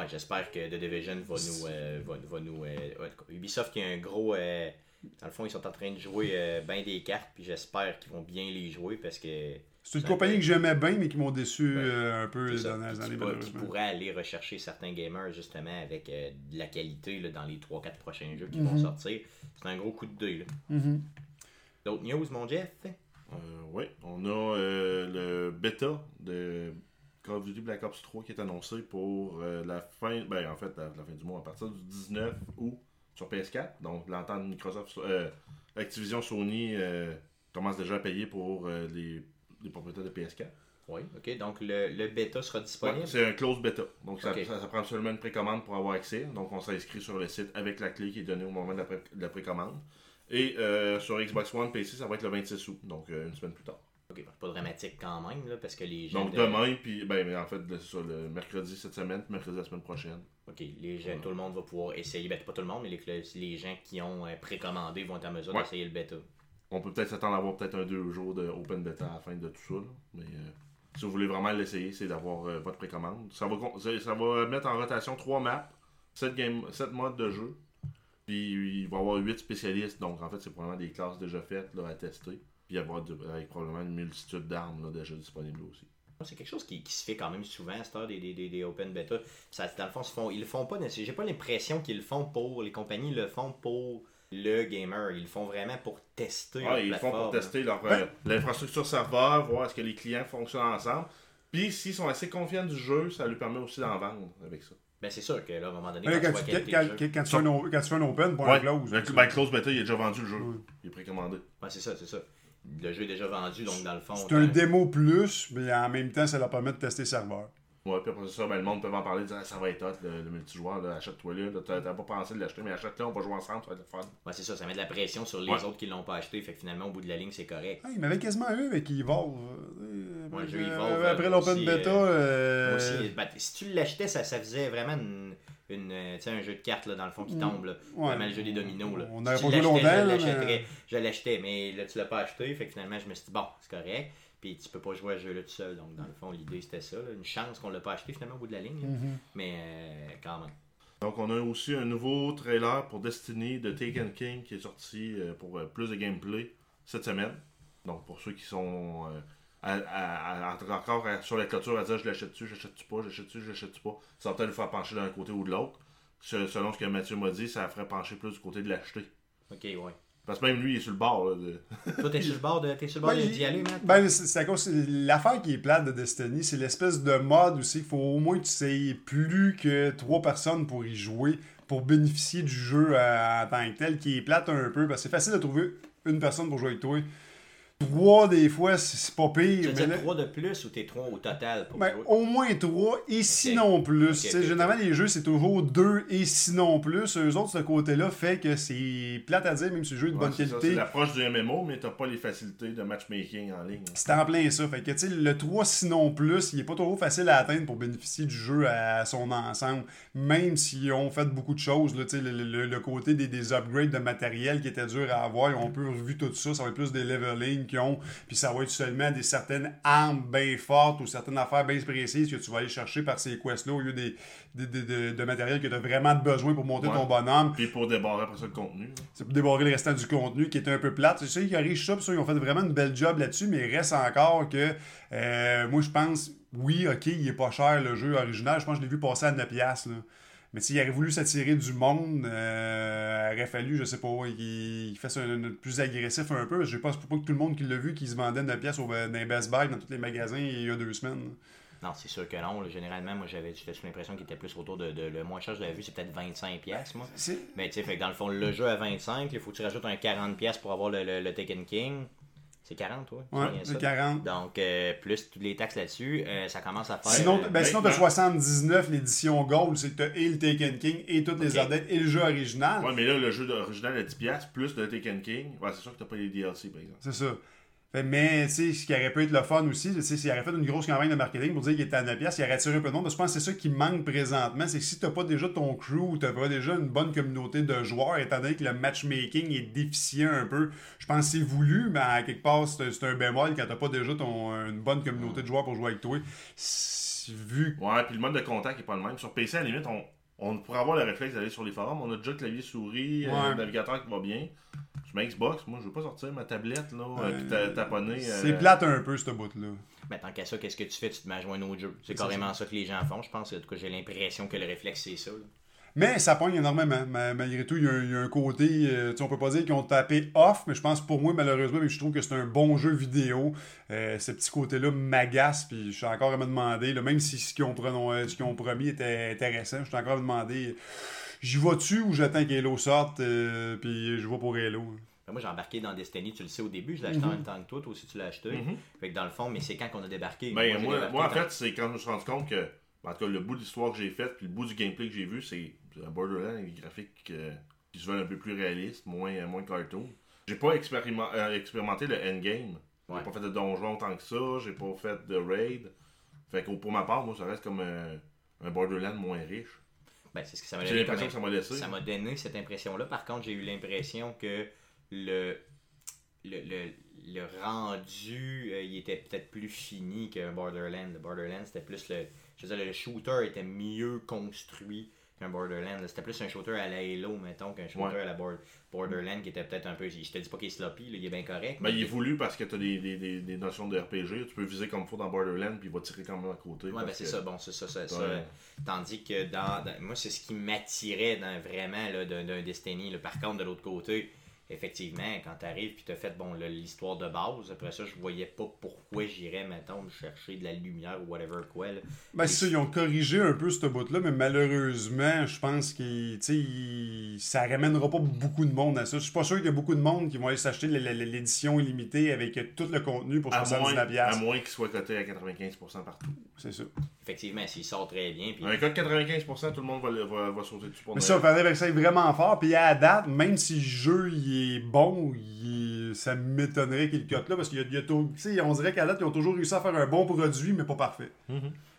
Ouais, j'espère que The Division va nous. euh, va, va nous euh, ouais, Ubisoft, y a un gros. Dans le fond, ils sont en train de jouer euh, ben des cartes, puis j'espère qu'ils vont bien les jouer parce que. C'est une compagnie que j'aimais bien, mais qui m'ont déçu euh, un peu les dernières qui années, qui pourrait aller rechercher certains gamers justement avec euh, de la qualité là, dans les 3-4 prochains jeux qui Mhm. vont sortir. C'est un gros coup de deuil. Mhm. D'autres news, mon Jeff? Euh, oui, on a euh, le bêta de Call of Duty Black Ops 3 qui est annoncé pour euh, la fin, ben en fait, la, la fin du mois, à partir du 19 août sur PS4. Donc, l'entente Microsoft, euh, Activision Sony euh, commence déjà à payer pour euh, les, les propriétaires de PS4. Oui, ok. Donc le, le bêta sera Ouais, disponible? c'est un close bêta. Donc, ça, ça, ça prend seulement une précommande pour avoir accès. Donc, on s'inscrit sur le site avec la clé qui est donnée au moment de la, pré- de la précommande. Et sur Xbox One, PC, ça va être le 26 août, donc une semaine plus tard. Ok, pas dramatique quand même, là, parce que les gens. Donc de- demain, puis ben, en fait, sur le mercredi cette semaine, puis mercredi la semaine prochaine. Ok, les gens, tout le monde va pouvoir essayer. Ben, pas tout le monde, mais les, les gens qui ont euh, précommandé vont être en mesure Ouais. d'essayer le bêta. On peut peut-être s'attendre à avoir peut-être un deux jours de open beta à la fin de tout ça. là. Mais euh, si vous voulez vraiment l'essayer, c'est d'avoir euh, votre précommande. Ça va, ça, ça va mettre en rotation trois maps, 7, game, sept modes de jeu. Puis il va y avoir 8 spécialistes. Donc en fait, c'est probablement des classes déjà faites là, à tester. Puis il va y avoir de- avec probablement une multitude d'armes là, déjà disponibles aussi. C'est quelque chose qui, qui se fait quand même souvent à cette heure des, des, des, des open beta. Ça, dans le fond, se font, ils le font pas. nécessairement- J'ai pas l'impression qu'ils le font pour. Les compagnies le font pour le gamer. Ils le font vraiment pour tester. ils le font pour tester leur, euh, l'infrastructure serveur, voir est-ce que les clients fonctionnent ensemble. Puis s'ils sont assez confiants du jeu, ça lui permet aussi d'en vendre avec ça. Ben, c'est sûr que là, à un moment donné, quand, tu fais un, o- quand tu fais un open pour un Ouais, close. ben, close beta, il a déjà vendu le jeu. Ouais. Il est précommandé. Ouais, c'est ça, c'est ça. Le jeu est déjà vendu, donc dans le fond. C'est un démo plus, mais en même temps, ça leur permet de tester serveur. Ouais, puis après ça, ben, le monde peut en parler, dire ah, ça va être hot, le, le multijoueur, là, achète-toi là. T'as pas pensé de l'acheter, mais achète-le, on va jouer ensemble, ça va être le fun. Ouais, c'est ça, ça met de la pression sur les Ouais. autres qui l'ont pas acheté. Fait que finalement, au bout de la ligne, c'est correct. Ah, il m'avait quasiment eu avec Evolve. euh, Ouais, le jeu euh, Evolve, Après euh, l'open beta. Moi euh, aussi, ben, si tu l'achetais, ça, ça faisait vraiment une, une, euh, tu sais, un jeu de cartes là, dans le fond qui Mm. tombe. Là. Ouais. Vraiment le jeu des dominos. Là. On Si n'aurait tu pas joué l'achetais, longtemps, Je là, l'achèterais. mais- l'achetais, mais là, tu l'as pas acheté. Fait que finalement, je me suis dit, bon, c'est correct. Puis tu peux pas jouer à ce jeu-là tout seul. Donc, dans le fond, l'idée, c'était ça. là. Une chance qu'on l'a pas acheté finalement au bout de la ligne. là. mhm. Mais euh, quand même. Donc on a aussi un nouveau trailer pour Destiny de Taken King qui est sorti euh, pour euh, plus de gameplay cette semaine. Donc pour ceux qui sont euh, à- à- à- encore à- sur la clôture à dire je l'achète-tu, j'achète-tu pas, j'achète-tu, j'achète-tu pas, ça va peut-être le faire pencher d'un côté ou de l'autre. Se- Selon ce que Mathieu m'a dit, ça ferait pencher plus du côté de l'acheter. Ok, ouais. Parce que même lui, il est sur le bord. Là, de- Toi, t'es sur le bord de- t'es sur le bord Ben, d'y aller, Matt? Ben, c'est à cause. L'affaire qui est plate de Destiny, c'est l'espèce de mode aussi qu'il faut au moins que tu sais plus que trois personnes pour y jouer, pour bénéficier du jeu euh, en tant que tel, qui est plate un peu, parce que c'est facile de trouver une personne pour jouer avec toi. Trois, des fois, c'est pas Tu pire. veux mais là- dire 3 de plus ou t'es 3 au total pour Ben, jouer? au moins trois, et sinon plus. Tu. Généralement, les jeux, c'est toujours deux et sinon plus. Eux autres, ce côté-là fait que c'est plate à dire, même si le jeu est de Ouais, bonne qualité. C'est l'approche du MMO, mais t'as pas les facilités de matchmaking en ligne. C'est en plein ça. Fait que, tu le 3 sinon plus, il est pas trop facile à atteindre pour bénéficier du jeu à son ensemble. Même s'ils ont fait beaucoup de choses, là, tu le, le- le côté des, des upgrades de matériel qui était dur à avoir, ils ont un peu revu tout ça. Ça va être plus des leveling qu'ils ont. Puis ça va être seulement des certaines armes bien fortes ou certaines affaires bien précises que tu vas aller chercher par ces quests-là au lieu des, des- des- de, de matériel que tu as vraiment besoin pour monter Ouais. ton bonhomme. Puis pour débarrer après ça le contenu. là. C'est pour débarrer le restant du contenu qui est un peu plate. Je sais qu'ils arrivent ça, puis ça, ils ont fait vraiment une belle job là-dessus, mais il reste encore que euh, moi je pense, oui, ok, il est pas cher le jeu original. Je pense que je l'ai vu passer à 9$. piastres, Là. Mais s'il aurait voulu s'attirer du monde, euh, il aurait fallu, je sais pas, qu'il il fasse un, un- plus agressif un peu. Je pense pas que tout le monde qui l'a vu, qui se vendait 9$ piastres au, dans les Best Buy, dans tous les magasins il y a deux semaines. Non, c'est sûr que non. là. Généralement, moi, j'avais sous l'impression qu'il était plus autour de, de- le moins cher que j'avais vu, c'est peut-être 25$, piastres, moi. Mais tu sais, dans le fond, le jeu à 25$, il faut que tu rajoutes un 40$ piastres pour avoir le, le, le Taken King. C'est 40, toi? Ouais, C'est bien c'est ça? 40. Donc, euh, plus toutes les taxes là-dessus, euh, ça commence à faire. Sinon, euh, ben, sinon t'as ben, 79 l'édition Gold, c'est que t'as et le Taken King et toutes les updates et le jeu original. Ouais, mais là, le jeu original à 10$ plus le Taken King. Ouais, c'est sûr que t'as pas les DLC, par exemple. C'est ça. Mais, tu sais, ce qui aurait pu être le fun aussi, tu sais, s'il aurait fait une grosse campagne de marketing pour dire qu'il était à 9 pièces, il aurait attiré un peu de monde. Parce que je pense que c'est ça qui manque présentement. C'est que si t'as pas déjà ton crew, t'as pas déjà une bonne communauté de joueurs, étant donné que le matchmaking est déficient un peu, je pense que c'est voulu, mais à quelque part, c'est un bémol quand t'as pas déjà ton, une bonne communauté de joueurs pour jouer avec toi. Vu Ouais, puis le mode de contact est pas le même. Sur PC, à la limite, on, on pourrait avoir le réflexe d'aller sur les forums. On a déjà le clavier souris, euh, Ouais. le navigateur qui va bien. Sur ma Xbox, moi, je veux pas sortir ma tablette, là, euh, Euh, puis ta- taponner. euh, c'est plate un peu, ce bout-là. Ben, tant qu'à ça, qu'est-ce que tu fais? Tu te mets à jouer un autre jeu. C'est carrément ça. que les gens font, je pense. En tout cas, j'ai l'impression que le réflexe, c'est ça. là. Mais ça pogne énormément. Ma- Malgré tout, il y a un, il y a un côté. euh, tu sais, on peut pas dire qu'ils ont tapé off, mais je pense pour moi, malheureusement, mais je trouve que c'est un bon jeu vidéo. Euh, ce petit côté-là m'agace, puis je suis encore à me demander, là, même si ce qu'ils ont, pronon- euh, ce qu'ils ont promis était intéressant, je suis encore à me demander j'y vais-tu ou j'attends qu'Halo sorte, euh, puis je vais pour Halo? Ben, Moi, j'ai embarqué dans Destiny, tu le sais au début, je l'ai acheté en même temps que toi, toi aussi tu l'as acheté. Mhm. Fait que dans le fond, mais c'est quand qu'on a débarqué. Ben, moi, débarqué moi, en fait, c'est quand je me suis rendu compte que, en tout cas, le bout de l'histoire que j'ai faite, puis le bout du gameplay que j'ai vu, c'est un Borderlands avec des graphiques euh, qui se veulent un peu plus réalistes, moins, euh, moins cartoon. J'ai pas expériment- euh, expérimenté le endgame. Ouais. J'ai pas fait de donjon tant que ça, j'ai pas fait de raid. Fait que pour ma part, moi, ça reste comme euh, un Borderlands moins riche. Ben, c'est ce que ça m'a donné. l'impression que ça m'a laissé. Ça m'a donné cette impression-là. Par contre, j'ai eu l'impression que le, le, le, le rendu, euh, il était peut-être plus fini qu'un Borderlands. Le Borderlands, c'était plus le. Je veux dire, le shooter était mieux construit qu'un Borderlands. C'était plus un shooter à la Halo, mettons, qu'un shooter Ouais. à la Bord- Borderlands qui était peut-être un peu. Je te dis pas qu'il est sloppy, là, il est bien correct. Ben, mais il est voulu parce que t'as des, des, des, des notions de RPG. Tu peux viser comme il faut dans Borderlands, puis il va tirer quand même à côté. Ouais, ben c'est que- ça, bon, c'est ça, ça, ça. Ouais. Tandis que dans, dans- moi, c'est ce qui m'attirait dans, vraiment d'un Destiny. là. Par contre, de l'autre côté, effectivement, quand tu arrives puis tu as fait bon, là, l'histoire de base, après ça, je voyais pas pourquoi j'irais, mettons, chercher de la lumière ou whatever quoi. là. Ben, c'est ça, ils ont corrigé un peu ce bout-là, mais malheureusement, je pense que ça ramènera pas beaucoup de monde à ça. Je suis pas sûr qu'il y a beaucoup de monde qui vont aller s'acheter l'édition illimitée avec tout le contenu pour À moins, 79$. à moins qu'il soit coté à 95% partout. C'est ça. Effectivement, s'il sort très bien. Puis, Un cas de 95%, tout le monde va, va, va sauter dessus pour Mais ça, il fallait que ça aille vraiment fort. Puis à la date, même si le jeu il est bon, il ça m'étonnerait qu'il le cote là. Parce qu'il y a, il y a on dirait qu'à date, ils ont toujours réussi à faire un bon produit, mais pas parfait.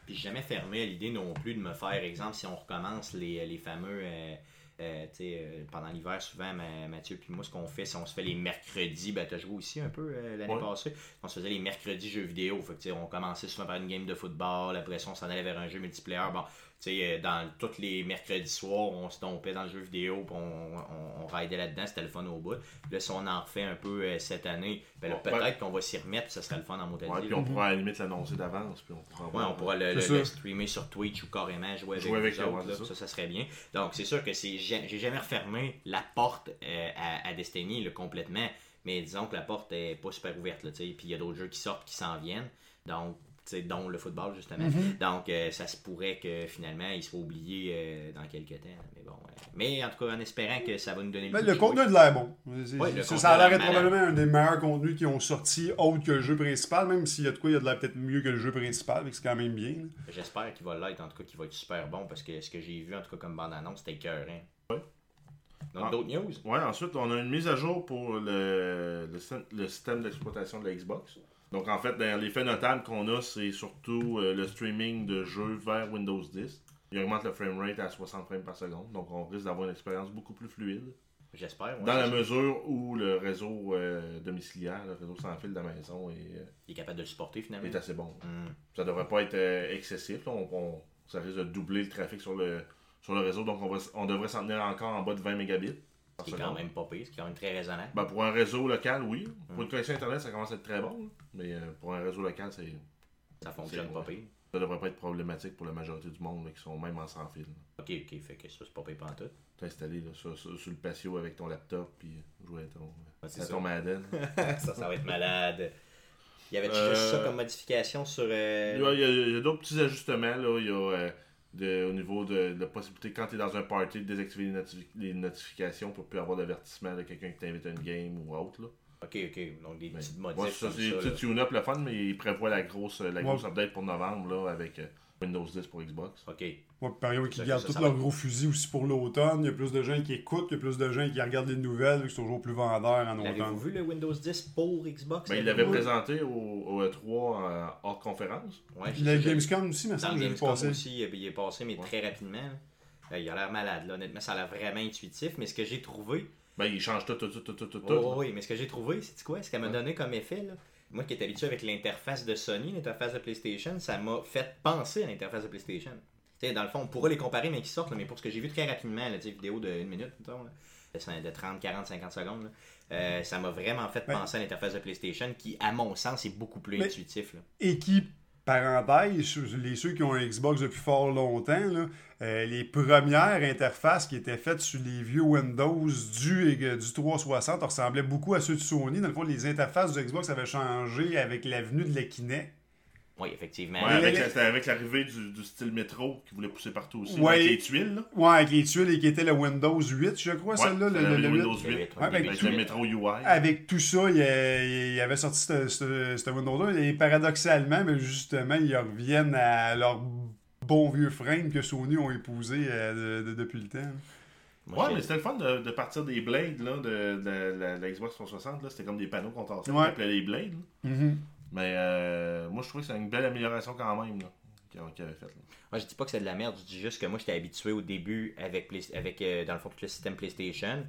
Puis jamais fermé à l'idée non plus de me faire, exemple, si on recommence les, les fameux. euh, euh, euh, pendant l'hiver, souvent, Ma- Mathieu puis moi, ce qu'on fait, c'est on se fait les mercredis. Ben, t'as joué aussi un peu euh, l'année Ouais. passée. On se faisait les mercredis jeux vidéo. Fait que, tu sais, on commençait souvent par une game de football. Après ça, on s'en allait vers un jeu multiplayer. Bon, sais, euh, dans tous les mercredis soirs, on se tombait dans le jeu vidéo. Puis on, on, on raidait là-dedans. C'était le fun au bout. Puis là, si on en refait un peu euh, cette année, ben là, Ouais. peut-être qu'on va s'y remettre. Puis ça serait le fun en montagne. Ouais, puis on pourra à la limite l'annoncer d'avance. Puis on pourra Ouais, on pourra le, streamer sur Twitch ou carrément jouer avec, Jouer avec autres, là. ça. ça. ça, serait bien. Donc, c'est sûr que c'est ja- j'ai jamais refermé la porte euh, à, à Destiny là, complètement, mais disons que la porte est pas super ouverte, là, tu sais, puis il y a d'autres jeux qui sortent, qui s'en viennent, donc, dont le football, justement. Mm-hmm. Donc, euh, ça se pourrait que finalement, il soit oublié euh, dans quelques temps, mais bon. euh, mais en tout cas, en espérant que ça va nous donner le le contenu de l'air bon. Ouais, ça, a l'air probablement un des meilleurs contenus qui ont sorti, autre que le jeu principal, même s'il y a de quoi, il y a de l'air peut-être mieux que le jeu principal, mais c'est quand même bien. J'espère qu'il va l'être, en tout cas, qu'il va être super bon, parce que ce que j'ai vu, en tout cas, comme bande-annonce, c'était écœurant. Ouais. Donc, Ah. d'autres news? Ouais, ensuite, on a une mise à jour pour le, le, le système d'exploitation de la Xbox. Donc, en fait, les faits notables qu'on a, c'est surtout euh, le streaming de jeux vers Windows 10. Il augmente le framerate à 60 frames par seconde. Donc, on risque d'avoir une expérience beaucoup plus fluide. J'espère. ouais. Dans la mesure où le réseau euh, domiciliaire, le réseau sans fil de la maison est, euh, Il est capable de le supporter finalement. est assez bon. Hmm. Ça devrait pas être euh, excessif. là. On, on- ça risque de doubler le trafic sur le, sur le réseau. Donc, on, va, on devrait s'en tenir encore en bas de 20 mégabits. Ce qui est quand même pas pire, ce qui est quand même très raisonnable. Ben, pour un réseau local, oui. Pour une connexion Internet, ça commence à être très bon. Mais euh, pour un réseau local, c'est, Ça fonctionne pas pire. ça devrait pas être problématique pour la majorité du monde là, qui sont même en sans fil. Ok, ok, fait que ça, c'est pas pire pantoute. T'es installé là, sur, sur- sur le patio avec ton laptop puis euh, jouer à ton, c'est à ça. ton Madden. ça, ça va être malade. Y avait-tu Euh, juste ça comme modification sur. euh, Il y a, il il d'autres petits ajustements. Là. Il y a euh, de- au niveau de, de la possibilité, quand tu es dans un party, de désactiver les, notifi- les notifications pour plus avoir d'avertissement de quelqu'un qui t'invite à une game ou autre. Là. Ok, ok, donc des Mais, petites ouais, modifs. ça, c'est ça, là. tune-up le fun, mais il prévoit la grosse, la Ouais. grosse update pour novembre là, avec euh, Windows 10 pour Xbox. Ok. Ouais, puis par exemple, qui gardent tous leurs gros fusils aussi pour l'automne. Il y a plus de gens qui écoutent, il y a plus de gens qui regardent les nouvelles, vu que c'est toujours plus vendeur en automne. vu le Windows 10 pour Xbox? Ben, il l'avait présenté au, au E3 euh, hors conférence. Ouais, Il y a je- je- Gamescom aussi, mais ça, le vu Gamescom passer. aussi, il il est passé, mais Ouais. très rapidement. là. Euh, Il a l'air malade, là. honnêtement, ça a l'air vraiment intuitif. Mais ce que j'ai trouvé, Ben, il change tout, tout, tout, tout, tout, tout. Oh, oh, oui, mais ce que j'ai trouvé, c'est quoi? Ce qu'elle m'a Ouais. donné comme effet, là, moi qui étais habitué avec l'interface de Sony, l'interface de PlayStation, ça m'a fait penser à l'interface de PlayStation. Dans le fond, on pourra les comparer, mais qui sortent, là, mais pour ce que j'ai vu très rapidement, sais, vidéo de 1 minute, mettons, là, de 30, 40, 50 secondes, là, euh, ça m'a vraiment fait penser à l'interface de PlayStation qui, à mon sens, est beaucoup plus Mais- intuitif. Et qui parenthèse, les ceux qui ont un Xbox depuis fort longtemps, euh, les premières interfaces qui étaient faites sur les vieux Windows du, du 360 ressemblaient beaucoup à ceux de Sony. Dans le fond, les interfaces du Xbox avaient changé avec l'avenue de la Kinect. Oui, effectivement. Ouais, avec, avec l'arrivée du, du style métro qui voulait pousser partout aussi. Ouais. Avec les tuiles, là. Ouais, avec les tuiles et qui était le Windows 8, je crois, Ouais, celle-là, le, le- 8. Windows 8. Ouais, Ouais, avec le métro UI. Avec tout ça, il, a- il avait sorti ce, Windows-là. Et paradoxalement, mais justement, ils reviennent à leur bon vieux frame que Sony ont épousé euh, de- de- depuis le temps. Moi, Ouais, j'ai- mais c'était le fun de, de partir des blades là, de, de la, la Xbox 360. là. C'était comme des panneaux qu'on tassait. Ouais. On appelait les blades. là. Mais euh, moi, je trouvais que c'est une belle amélioration quand même là, avaient faite. là. Moi, je dis pas que c'est de la merde, je dis juste que moi, j'étais habitué au début avec, avec euh, dans le fond, tout le système PlayStation,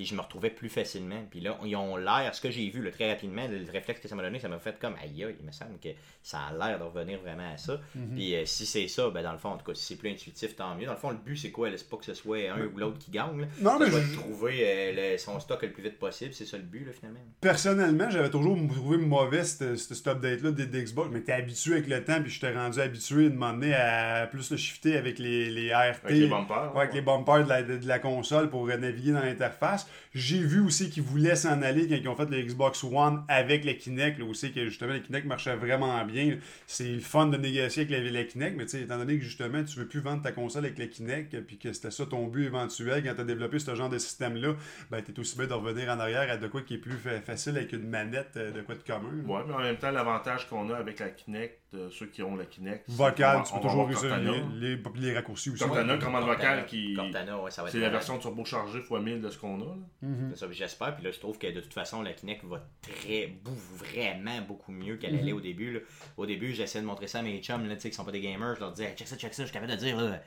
puis je me retrouvais plus facilement. Puis là, ils ont l'air, ce que j'ai vu là, très rapidement, le, le réflexe que ça m'a donné, ça m'a fait comme, aïe, il me semble que ça a l'air de revenir vraiment à ça. Puis euh, si c'est ça, ben dans le fond, en tout cas, si c'est plus intuitif, tant mieux. Dans le fond, le but, c'est quoi? C'est pas que ce soit un ou l'autre qui gagne. Là. Non, mais je- de trouver euh, le- son stock le plus vite possible, c'est ça le but, là, finalement. Personnellement, j'avais toujours trouvé mauvais cet, cet- cet update-là des, des Xbox, mais t'es habitué avec le temps, puis je t'ai rendu habitué de m'emmener à plus le shifter avec les, les. Avec les bumpers. Ouais, avec les bumpers de la, de, de la console pour naviguer dans l'interface. J'ai vu aussi qu'ils voulaient s'en aller quand ils ont fait le Xbox One avec la Kinect, là, aussi que justement la Kinect marchait vraiment bien. C'est le fun de négocier avec la, Kinect, mais tu étant donné que justement tu veux plus vendre ta console avec la Kinect, puis que c'était ça ton but éventuel quand tu as développé ce genre de système-là, ben t'es aussi bien de revenir en arrière à de quoi qui est plus fa- facile avec une manette euh, de quoi de commun. Ouais, mais en même temps, l'avantage qu'on a avec la Kinect, euh, ceux qui ont la Kinect, c'est Vocal, tu peux toujours Cortana. les, les, les raccourcis aussi. Cortana, commande vocale qui. Cortana, ouais, ça va être C'est la version turbochargée x 1000 de ce qu'on a. là. Mhm. C'est ça que j'espère. Puis là, je trouve que de toute façon, la Kinect va très, vraiment beaucoup mieux qu'elle allait au début. là. Au début, j'essayais de montrer ça à mes chums là, tu sais, qui sont pas des gamers. Je leur disais, Hey, check ça, check ça. Je suis capable de dire, là,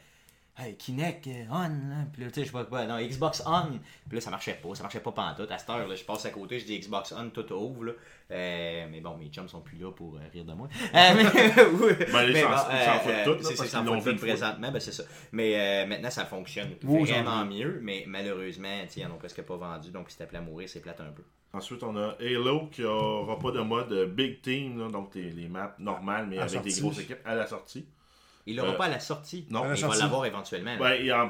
hey, Kinect euh, on. là. Puis là, tu sais, je sais pas quoi. Non, Xbox on. Puis là, ça marchait pas. Ça marchait pas pantoute. À cette heure, là, je passe à côté, je dis Xbox on, tout ouvre. Là. Euh, mais bon, mes chums sont plus là pour euh, rire de moi. Euh, mais, oui. Ben, ils Mais s'en- bon, ils s'en foutent tout, là, c'est- l'ont foutent présentement, ben c'est ça. Mais maintenant, ça fonctionne Oui, ça vraiment mieux. Mais malheureusement, tu ils en ont presque pas vendu. Donc, si t'appelais à mourir, c'est plate un peu. Ensuite, on a Halo qui aura pas de mode Big Team, là, donc les, les maps normales, mais À avec des grosses équipes à la sortie. Il l'aura Euh, pas à la sortie. non. Il va sortie. l'avoir éventuellement. Ben, y a-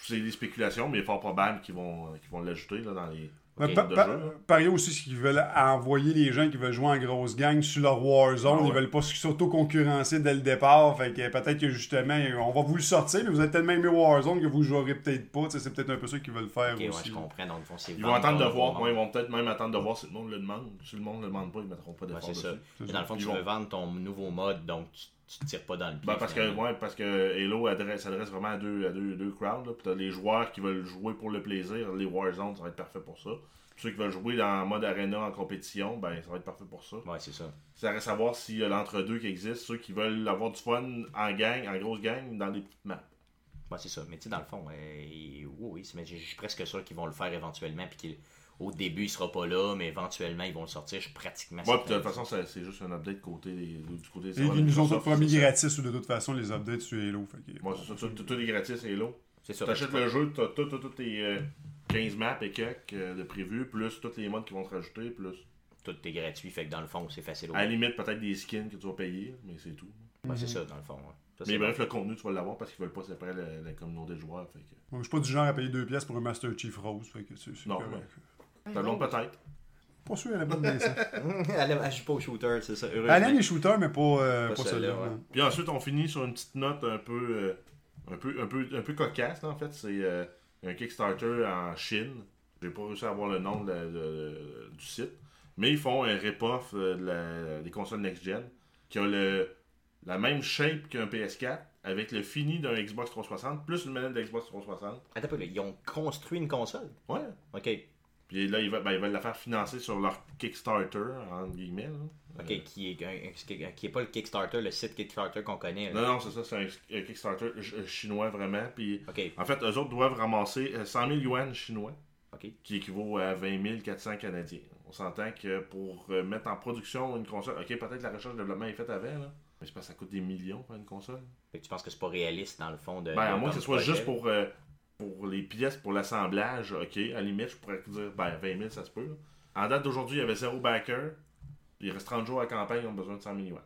c'est des spéculations, mais il est fort probable qu'ils vont, qu'ils vont l'ajouter là, dans les. Ouais, Ok, pa- de pa- parier aussi ce qu'ils veulent envoyer les gens qui veulent jouer en grosse gang sur leur Warzone. Ah ouais. Ils veulent pas s'auto-concurrencer dès le départ. Fait que peut-être que justement, on va vous le sortir, mais vous avez tellement aimé Warzone que vous jouerez peut-être pas. C'est peut-être un peu ça qu'ils veulent faire Ok, ouais, aussi. je comprends. Donc, ils Ils vont attendre de voir, ouais, ils vont peut-être même attendre de voir si le monde le demande. Si le monde ne le demande pas, ils ne mettront pas Ouais, d'effort c'est dessus. ça. C'est Mais ça. dans le fond, Ils tu vont- veux vendre ton nouveau mode, donc tu, tu te tires pas dans le pied. Ben, parce, que, ouais, parce que Halo adresse- s'adresse vraiment à deux, à deux, deux crowds. Là. Puis t'as les joueurs qui veulent jouer pour le plaisir, les Warzone, ça va être parfait pour ça. Puis ceux qui veulent jouer en mode arena en compétition, ben ça va être parfait pour ça. Ouais, c'est ça. Ça reste à voir s'il y a l'entre-deux qui existe, ceux qui veulent avoir du fun en gang, en grosse gang, dans des petites maps. Ouais, c'est ça. Mais tu sais, dans le fond, euh, oui, oui, c'est- mais je je suis presque sûr qu'ils vont le faire éventuellement. Puis qu'au début, il sera pas là, mais éventuellement, ils vont le sortir. Je suis pratiquement Ouais, de toute façon, c'est juste un update côté des, du côté des ils nous ont promis gratis ou de toute façon les updates sur Halo. Fait que- Ouais, c'est ça, tout, est gratis Halo. C'est ça. Tu achètes le jeu, t'as tout, tes euh, 15 maps et quelques euh, de prévus, plus tous les modes qui vont te rajouter, plus. Tout est gratuit. Fait que dans le fond, c'est facile. au À la limite, peut-être des skins que tu vas payer, mais c'est tout. Ouais, c'est ça, dans le fond. Ça, Mais bref, le contenu, tu vas l'avoir parce qu'ils veulent pas séparer la, la communauté de joueurs. Fait que... Moi, Je suis pas du genre à payer deux pièces pour un Master Chief Rose. Fait que c'est c'est Non, long peut-être. Pas sûr, elle a pas de ça. Elle joue pas au shooter, c'est ça. Heureusement. Elle aime les shooters, mais pas, euh, Pas pas celle-là, ouais. Puis ensuite, on finit sur une petite note un peu, euh, un peu, un peu, un peu cocasse, là, en fait. C'est euh, un Kickstarter en Chine. J'ai pas réussi à avoir le nom de la- de- de- du site. Mais ils font un rip-off euh, de la- des consoles next-gen qui a le, la même shape qu'un PS4 avec le fini d'un Xbox 360 plus une manette de Xbox 360. Attends un peu, là, ils ont construit une console? Ouais. Ok. Puis là, ils veulent, ben, ils veulent la faire financer sur leur Kickstarter, entre guillemets. là. Ok, qui, est, un- qui est pas le Kickstarter, le site Kickstarter qu'on connaît. là. Non, non, c'est ça, c'est un, un Kickstarter ch- euh, chinois vraiment. Puis en fait, eux autres doivent ramasser euh, 100 000 yuan chinois, qui équivaut à 20 400 canadiens. On s'entend que pour euh, mettre en production une console, ok, peut-être la recherche et développement est faite avant, là. Mais c'est parce que ça coûte des millions pour une console. Fait que tu penses que c'est pas réaliste dans le fond de. Ben, à moins que ce soit juste pour, euh, pour les pièces, pour l'assemblage, ok, à la limite, je pourrais dire, ben, 20 000, ça se peut. là. En date d'aujourd'hui, il y avait zéro backer. Il reste 30 jours à la campagne, ils ont besoin de 100 000 yuan.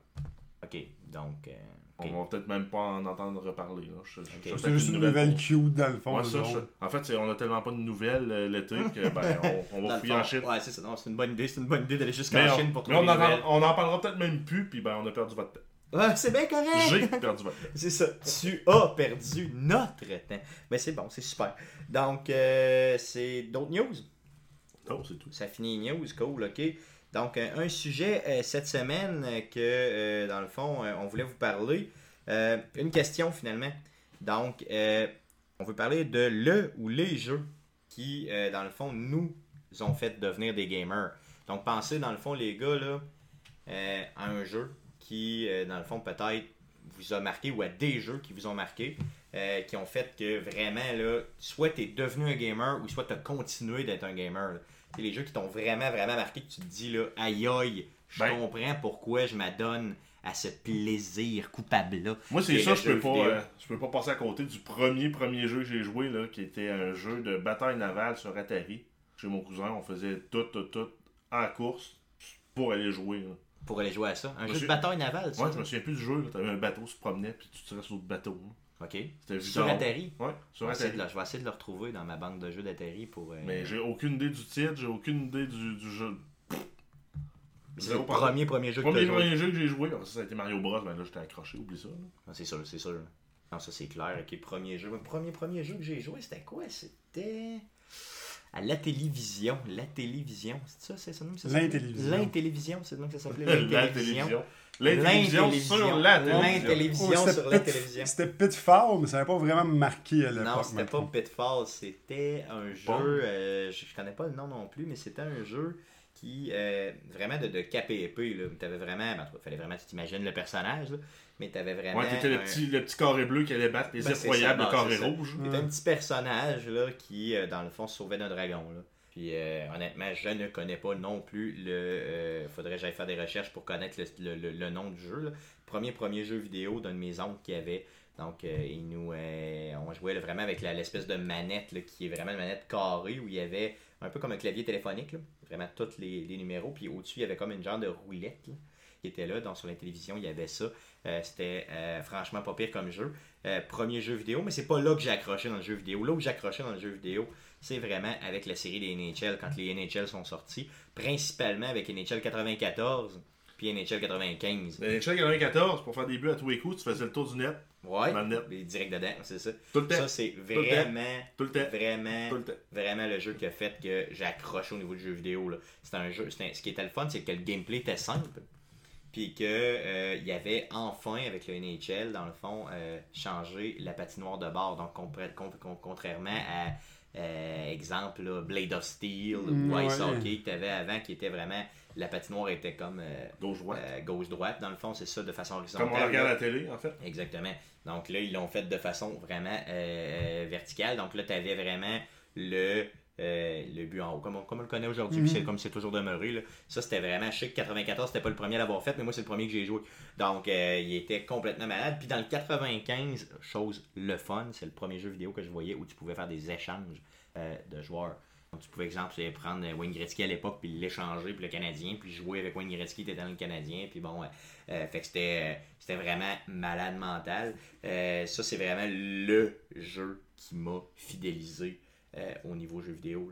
Ok, donc. euh. On va peut-être même pas en entendre reparler. Là. Je- je- je- Ok. C'est juste une nouvelle cute dans le fond. Ouais, eux ça, autres. je- En fait, on a tellement pas de nouvelles euh, l'été que ben, on, on va le fouiller fond, en Chine. Ouais, c'est ça. Non, c'est une bonne idée. C'est une bonne idée d'aller jusqu'en Mais, Chine on, pour mais trouver on, des en, on en parlera peut-être même plus, puis ben, on a perdu votre temps. Ouais, c'est bien correct. J'ai perdu votre temps. C'est ça. Tu as perdu notre temps. Mais c'est bon, c'est super. Donc, euh, c'est d'autres news? Oh, c'est tout. Ça finit les news, cool, ok. Donc, euh, un sujet euh, cette semaine que, euh, dans le fond, on voulait vous parler. Une question, finalement. Donc, on veut parler de le ou les jeux qui, dans le fond, nous ont fait devenir des gamers. Donc, pensez, dans le fond, les gars, là, à un jeu qui, euh, dans le fond, peut-être vous a marqué ou à des jeux qui vous ont marqué, euh, qui ont fait que vraiment, là, soit tu es devenu un gamer ou soit tu as continué d'être un gamer. C'est les jeux qui t'ont vraiment, vraiment marqué, que tu te dis, là, aïe aïe, je Ben. comprends pourquoi je m'adonne à ce plaisir coupable-là. Moi, c'est ça, je peux, pas, euh, je peux pas passer à côté du premier premier jeu que j'ai joué, là, qui était un jeu de bataille navale sur Atari. Chez mon cousin, on faisait tout, tout, tout en course pour aller jouer. là. Pour aller jouer à ça. Un jeu de bataille navale, ça. Ouais, je me souviens plus du jeu. T'avais un bateau qui se promenait, puis tu tirais sur d'autres bateaux. là. Ok. Sur. Atari. Ouais, Je sur vais, essayer Atari. de le, je vais essayer de le retrouver dans ma banque de jeux d'Atari pour. euh, Mais j'ai aucune idée du titre, j'ai aucune idée du, jeu. c'est le premier, premier jeu que t'as joué. premier jeu que j'ai joué, ah, ça, ça a été Mario Bros. Ben là, j'étais accroché, oublie ça. Non, c'est sûr, c'est sûr. Non, ça c'est clair. Ok, premier jeu. Le premier, premier jeu que j'ai joué, c'était quoi? C'était. À la télévision. La télévision. C'est ça, c'est ça le nom que ça? S'appelait? L'intélévision. L'intélévision, c'est le nom que ça s'appelait. La télévision. L'intélévision sur la télévision. Oh, sur la télévision. C'était Pitfall, mais ça n'avait pas vraiment marqué à l'époque. Non, c'était pas. Pitfall, c'était un jeu, Bon. euh, je, je connais pas le nom non plus, mais c'était un jeu qui, euh, vraiment de, de cap et épée, là. T'avais vraiment, ben, il fallait vraiment que tu t'imagines le personnage, là, mais t'avais vraiment... Ouais, t'étais le un- petit, le petit carré bleu qui allait battre les Ben, c'est effroyables ça, non, carré rouge. T'étais un petit personnage, là, qui, euh, dans le fond, se sauvait d'un dragon, là. Puis, euh, honnêtement, je ne connais pas non plus le... euh, faudrait que j'aille faire des recherches pour connaître le, le- le- le nom du jeu, là. Premier, premier jeu vidéo d'un de mes oncles qui avait... Donc, euh, il nous, euh, on jouait là, vraiment avec l'espèce de manette là, qui est vraiment une manette carrée où il y avait un peu comme un clavier téléphonique, là, vraiment tous les, numéros. Puis au-dessus, il y avait comme une genre de roulette qui était là. Donc, sur la télévision, il y avait ça. Euh, C'était euh, franchement pas pire comme jeu. Euh, premier jeu vidéo, mais c'est pas là que j'ai accroché dans le jeu vidéo. Là où j'ai accroché dans le jeu vidéo, c'est vraiment avec la série des NHL quand les NHL sont sortis, principalement avec NHL 94 puis NHL 95. Mais NHL 94, pour faire des buts à tous les coups, tu faisais le tour du net, Ouais, les direct dedans, c'est ça. tout le temps. Ça, c'est le temps. vraiment, Tout le temps. vraiment, Tout le temps. vraiment le jeu qui a fait que j'ai accroché au niveau du jeu vidéo. là. C'était un jeu. un- ce qui était le fun, c'est que le gameplay était simple. Puis que euh, il y avait enfin, avec le NHL, dans le fond, euh, changé la patinoire de bord. Donc, contrairement à, euh, exemple, là, Blade of Steel Mm, ou Ice ouais. Hockey que tu avais avant, qui était vraiment. La patinoire était comme euh, Gauche-droite. euh, gauche-droite, dans le fond, c'est ça, de façon Comme horizontale. on la regarde là. la télé, en fait. Exactement. Donc là, ils l'ont fait de façon vraiment euh, verticale. Donc là, tu avais vraiment le, euh, le but en haut, comme on, comme on le connaît aujourd'hui, Mhm. c'est comme c'est toujours demeuré. Là. Ça, c'était vraiment chic. 94, c'était pas le premier à l'avoir fait, mais moi, c'est le premier que j'ai joué. Donc, euh, il était complètement malade. Puis dans le 95, chose le fun, c'est le premier jeu vidéo que je voyais où tu pouvais faire des échanges euh, de joueurs. Tu pouvais, exemple, prendre euh, Wayne Gretzky à l'époque, puis l'échanger, puis le Canadien, puis jouer avec Wayne Gretzky, t'étais dans le Canadien, puis bon, euh, fait que c'était, euh, c'était vraiment malade mental. Ça, c'est vraiment le jeu qui m'a fidélisé au niveau jeu vidéo.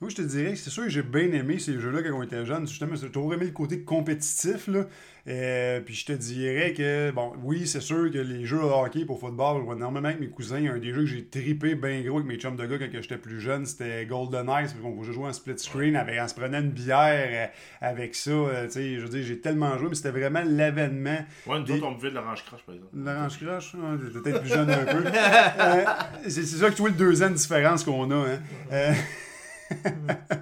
Moi, je te dirais que c'est sûr que j'ai bien aimé ces jeux-là quand on était jeune. Justement, j'ai toujours aimé le côté compétitif. Là. Euh, puis je te dirais que, bon, oui, c'est sûr que les jeux de hockey pour football, je vois énormément avec mes cousins. Un des jeux que j'ai tripé bien gros avec mes chums de gars quand j'étais plus jeune, c'était Golden Eyes. On jouait en split screen, avec, on se prenait une bière euh, avec ça. euh, tu sais, je veux dire, j'ai tellement joué, mais c'était vraiment l'avènement. Ouais, nous Des- autres, on buvait de l'orange crash, par exemple. L'orange crush, hein, peut-être plus jeune un peu. Euh, c'est c'est ça que tu vois le deux ans de différence qu'on a. Hein. mm-hmm.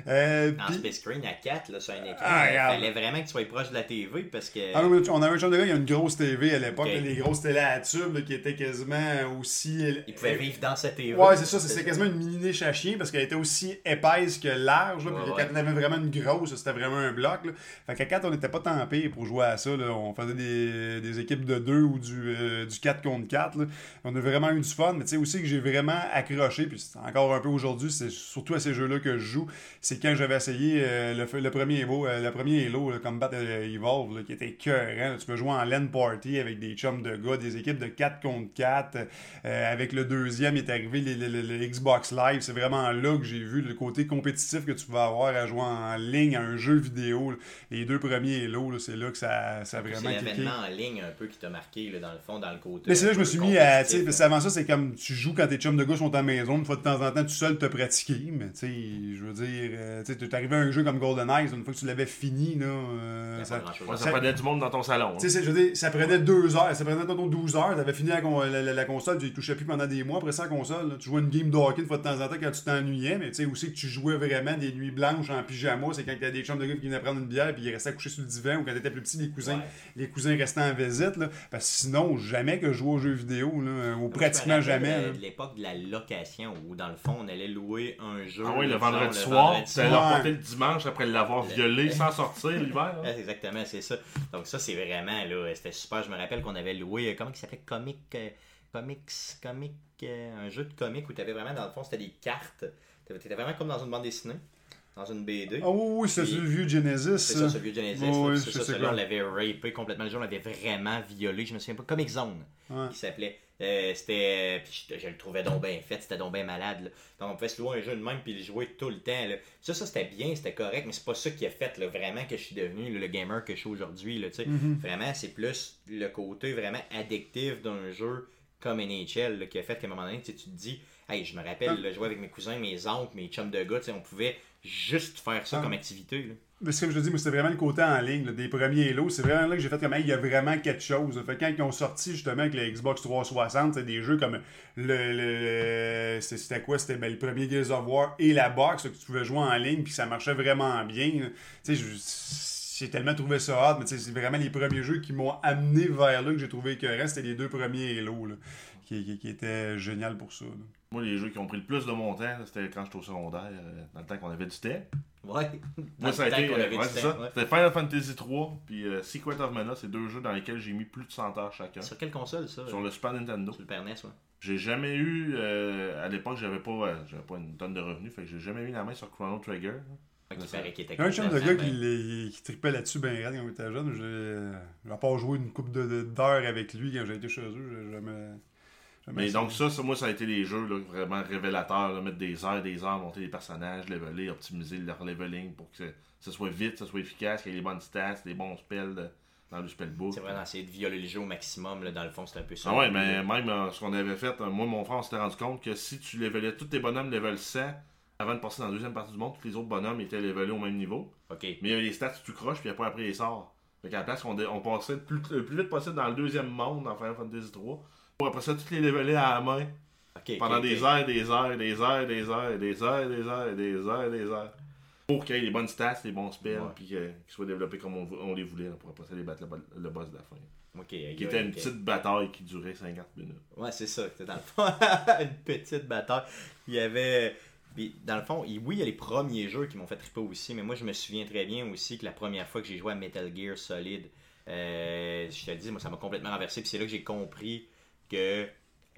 Euh, En split screen à 4 là, sur un écran, Ah, il fallait vraiment que tu sois proche de la TV parce que. Ah on avait un chum de gars, il y a une grosse TV à l'époque, Ok. là, les grosses télé à tube là, qui étaient quasiment aussi. il pouvait vivre dans sa TV. Ouais, c'est ça, c'est quasiment une mini niche à chien parce qu'elle était aussi épaisse que large. Là, Ouais, puis ouais. quand on avait vraiment une grosse, c'était vraiment un bloc. Là. Fait qu'à 4, on n'était pas tant pire pour jouer à ça. Là. On faisait des, des équipes de 2 ou du, euh, du 4 contre 4. Là. On a vraiment eu du fun, mais tu sais aussi que j'ai vraiment accroché, puis c'est encore un peu aujourd'hui, c'est surtout à ces jeux-là que je joue, c'est quand j'avais essayé euh, le, le, premier Halo, euh, le premier Halo, Combat Evolve, là, qui était cœur. Tu peux jouer en LAN party avec des chums de gars, des équipes de 4 contre 4. avec le deuxième est arrivé le, Xbox Live. C'est vraiment là que j'ai vu le côté compétitif que tu vas avoir à jouer en ligne à un jeu vidéo. Les deux premiers Halo, c'est là que ça, ça a vraiment C'est l'événement en ligne un peu qui t'a marqué, dans le fond, dans le côté. Mais c'est là que je me suis mis à. Avant ça, c'est comme tu joues quand tes chums de gars sont à la maison, une fois de temps en temps, tu seul te pratiquer. Mais tu sais, je veux dire, euh, tu es arrivé à un jeu comme GoldenEye, une fois que tu l'avais fini, là, euh, ça, ça, prenait du monde dans ton salon. Tu sais, je veux dire, ça prenait deux heures, ça prenait 12 heures, t'avais fini la, la, console, tu y touchais plus pendant des mois. Après ça, la console, tu jouais une game de hockey une fois de temps en temps quand tu t'ennuyais, mais tu sais aussi que tu jouais vraiment des nuits blanches en pyjama, c'est quand t'as des chums de gars qui venaient prendre une bière puis ils restaient couchés sur le divan ou quand t'étais plus petit, les cousins, les cousins restaient en visite. Là, parce que sinon, jamais que je jouais aux jeux vidéo, là, ou pratiquement jamais. De l'époque de la location où dans le fond on allait louer un jeu. Ah oui, le vendredi soir, tu allais le le dimanche après l'avoir violé sans sortir l'hiver. exactement, c'est ça. Donc ça, c'est vraiment, là, c'était super. Je me rappelle qu'on avait loué, euh, comment il s'appelait? Comic, euh, Comics, Comic, euh, un jeu de comics où tu avais vraiment, dans le fond, c'était des cartes. Tu étais vraiment comme dans une bande dessinée dans une BD. Ah oui, oui, c'est le vieux Genesis. C'est ça, ce vieux Genesis. Oh, c'est ça, celui-là, on l'avait rapé complètement. Le jeu, on l'avait vraiment violé. Je me souviens pas. Comic Zone, qui s'appelait. Euh, c'était. Puis je, le trouvais donc bien fait, c'était donc bien malade. Donc on pouvait se louer un jeu de même puis le jouer tout le temps. Ça, ça c'était bien, c'était correct, mais c'est pas ça qui a fait vraiment que je suis devenu le gamer que je suis aujourd'hui. Mm-hmm. Vraiment, c'est plus le côté vraiment addictif d'un jeu comme NHL qui a fait qu'à un moment donné, tu te dis, hey, je me rappelle, ah. jouer avec mes cousins, mes oncles, mes chums de gars, on pouvait juste faire ça ah. comme activité. Là. Mais ce que je dis, c'était vraiment le côté en ligne des premiers Halo. C'est vraiment là que j'ai fait comme il y a vraiment quelque chose. Fait quand ils ont sorti justement avec le Xbox 360, c'est des jeux comme le, c'était quoi? C'était ben, le premier Gears of War et la box que tu pouvais jouer en ligne puis ça marchait vraiment bien. J'ai tellement trouvé ça hard, mais c'est vraiment les premiers jeux qui m'ont amené vers là que j'ai trouvé que reste c'était les deux premiers Halo qui, qui, étaient génial pour ça. Moi, les jeux qui ont pris le plus de mon temps, c'était quand j'étais au secondaire, euh, dans le temps qu'on avait du temps. Ouais. Moi, ça a été. Ouais, ça. C'était Final Fantasy 3 puis euh, Secret of Mana, c'est deux jeux dans lesquels j'ai mis plus de 100 heures chacun. Sur quelle console ça? Sur le Super Nintendo. Sur le Super NES, ouais. J'ai jamais eu. Euh, à l'époque, j'avais pas, j'avais pas une tonne de revenus, fait que j'ai jamais mis la main sur Chrono Trigger. Un chum de gars qui, qui tripait là-dessus bien quand on était jeune. J'ai pas joué une coupe d'heures avec lui quand j'ai été chez eux. J'ai jamais. Mais donc ça, ça, moi, ça a été les jeux là, vraiment révélateurs, mettre des heures, des heures, monter les personnages, leveler, optimiser leur leveling pour que ça soit vite, ça soit efficace, qu'il y ait les bonnes stats, les bons spells dans le spellbook. C'est vrai, d'essayer de violer le jeu au maximum, là, dans le fond, c'est un peu ça. Ah ouais, mais même euh, ce qu'on avait fait, euh, moi, mon frère, on s'était rendu compte que si tu levelais tous tes bonhommes level 100, avant de passer dans la deuxième partie du monde, tous les autres bonhommes étaient levelés au même niveau. OK. Mais il y avait les stats tu croches, puis il n'y a pas après les sorts. Fait qu'à la place, on, on passait le plus, le plus vite possible dans le deuxième monde dans Final Fantasy 3 après ça, toutes les leveler à la main. pendant des heures, des heures, des heures, des heures, des heures, des heures, des heures, des heures. Pour qu'il y ait les bonnes stats, les bons spells, puis qu'ils soient développés comme on, les voulait pour après ça les battre le, boss de la fin. qui était une petite bataille qui durait 50 minutes. Ouais, c'est ça. C'était dans le fond une petite bataille. Il y avait. Dans le fond, oui, il y a les premiers jeux qui m'ont fait triper aussi, mais moi je me souviens très bien aussi que la première fois que j'ai joué à Metal Gear Solid, euh, je te le dis, moi ça m'a complètement renversé, puis c'est là que j'ai compris que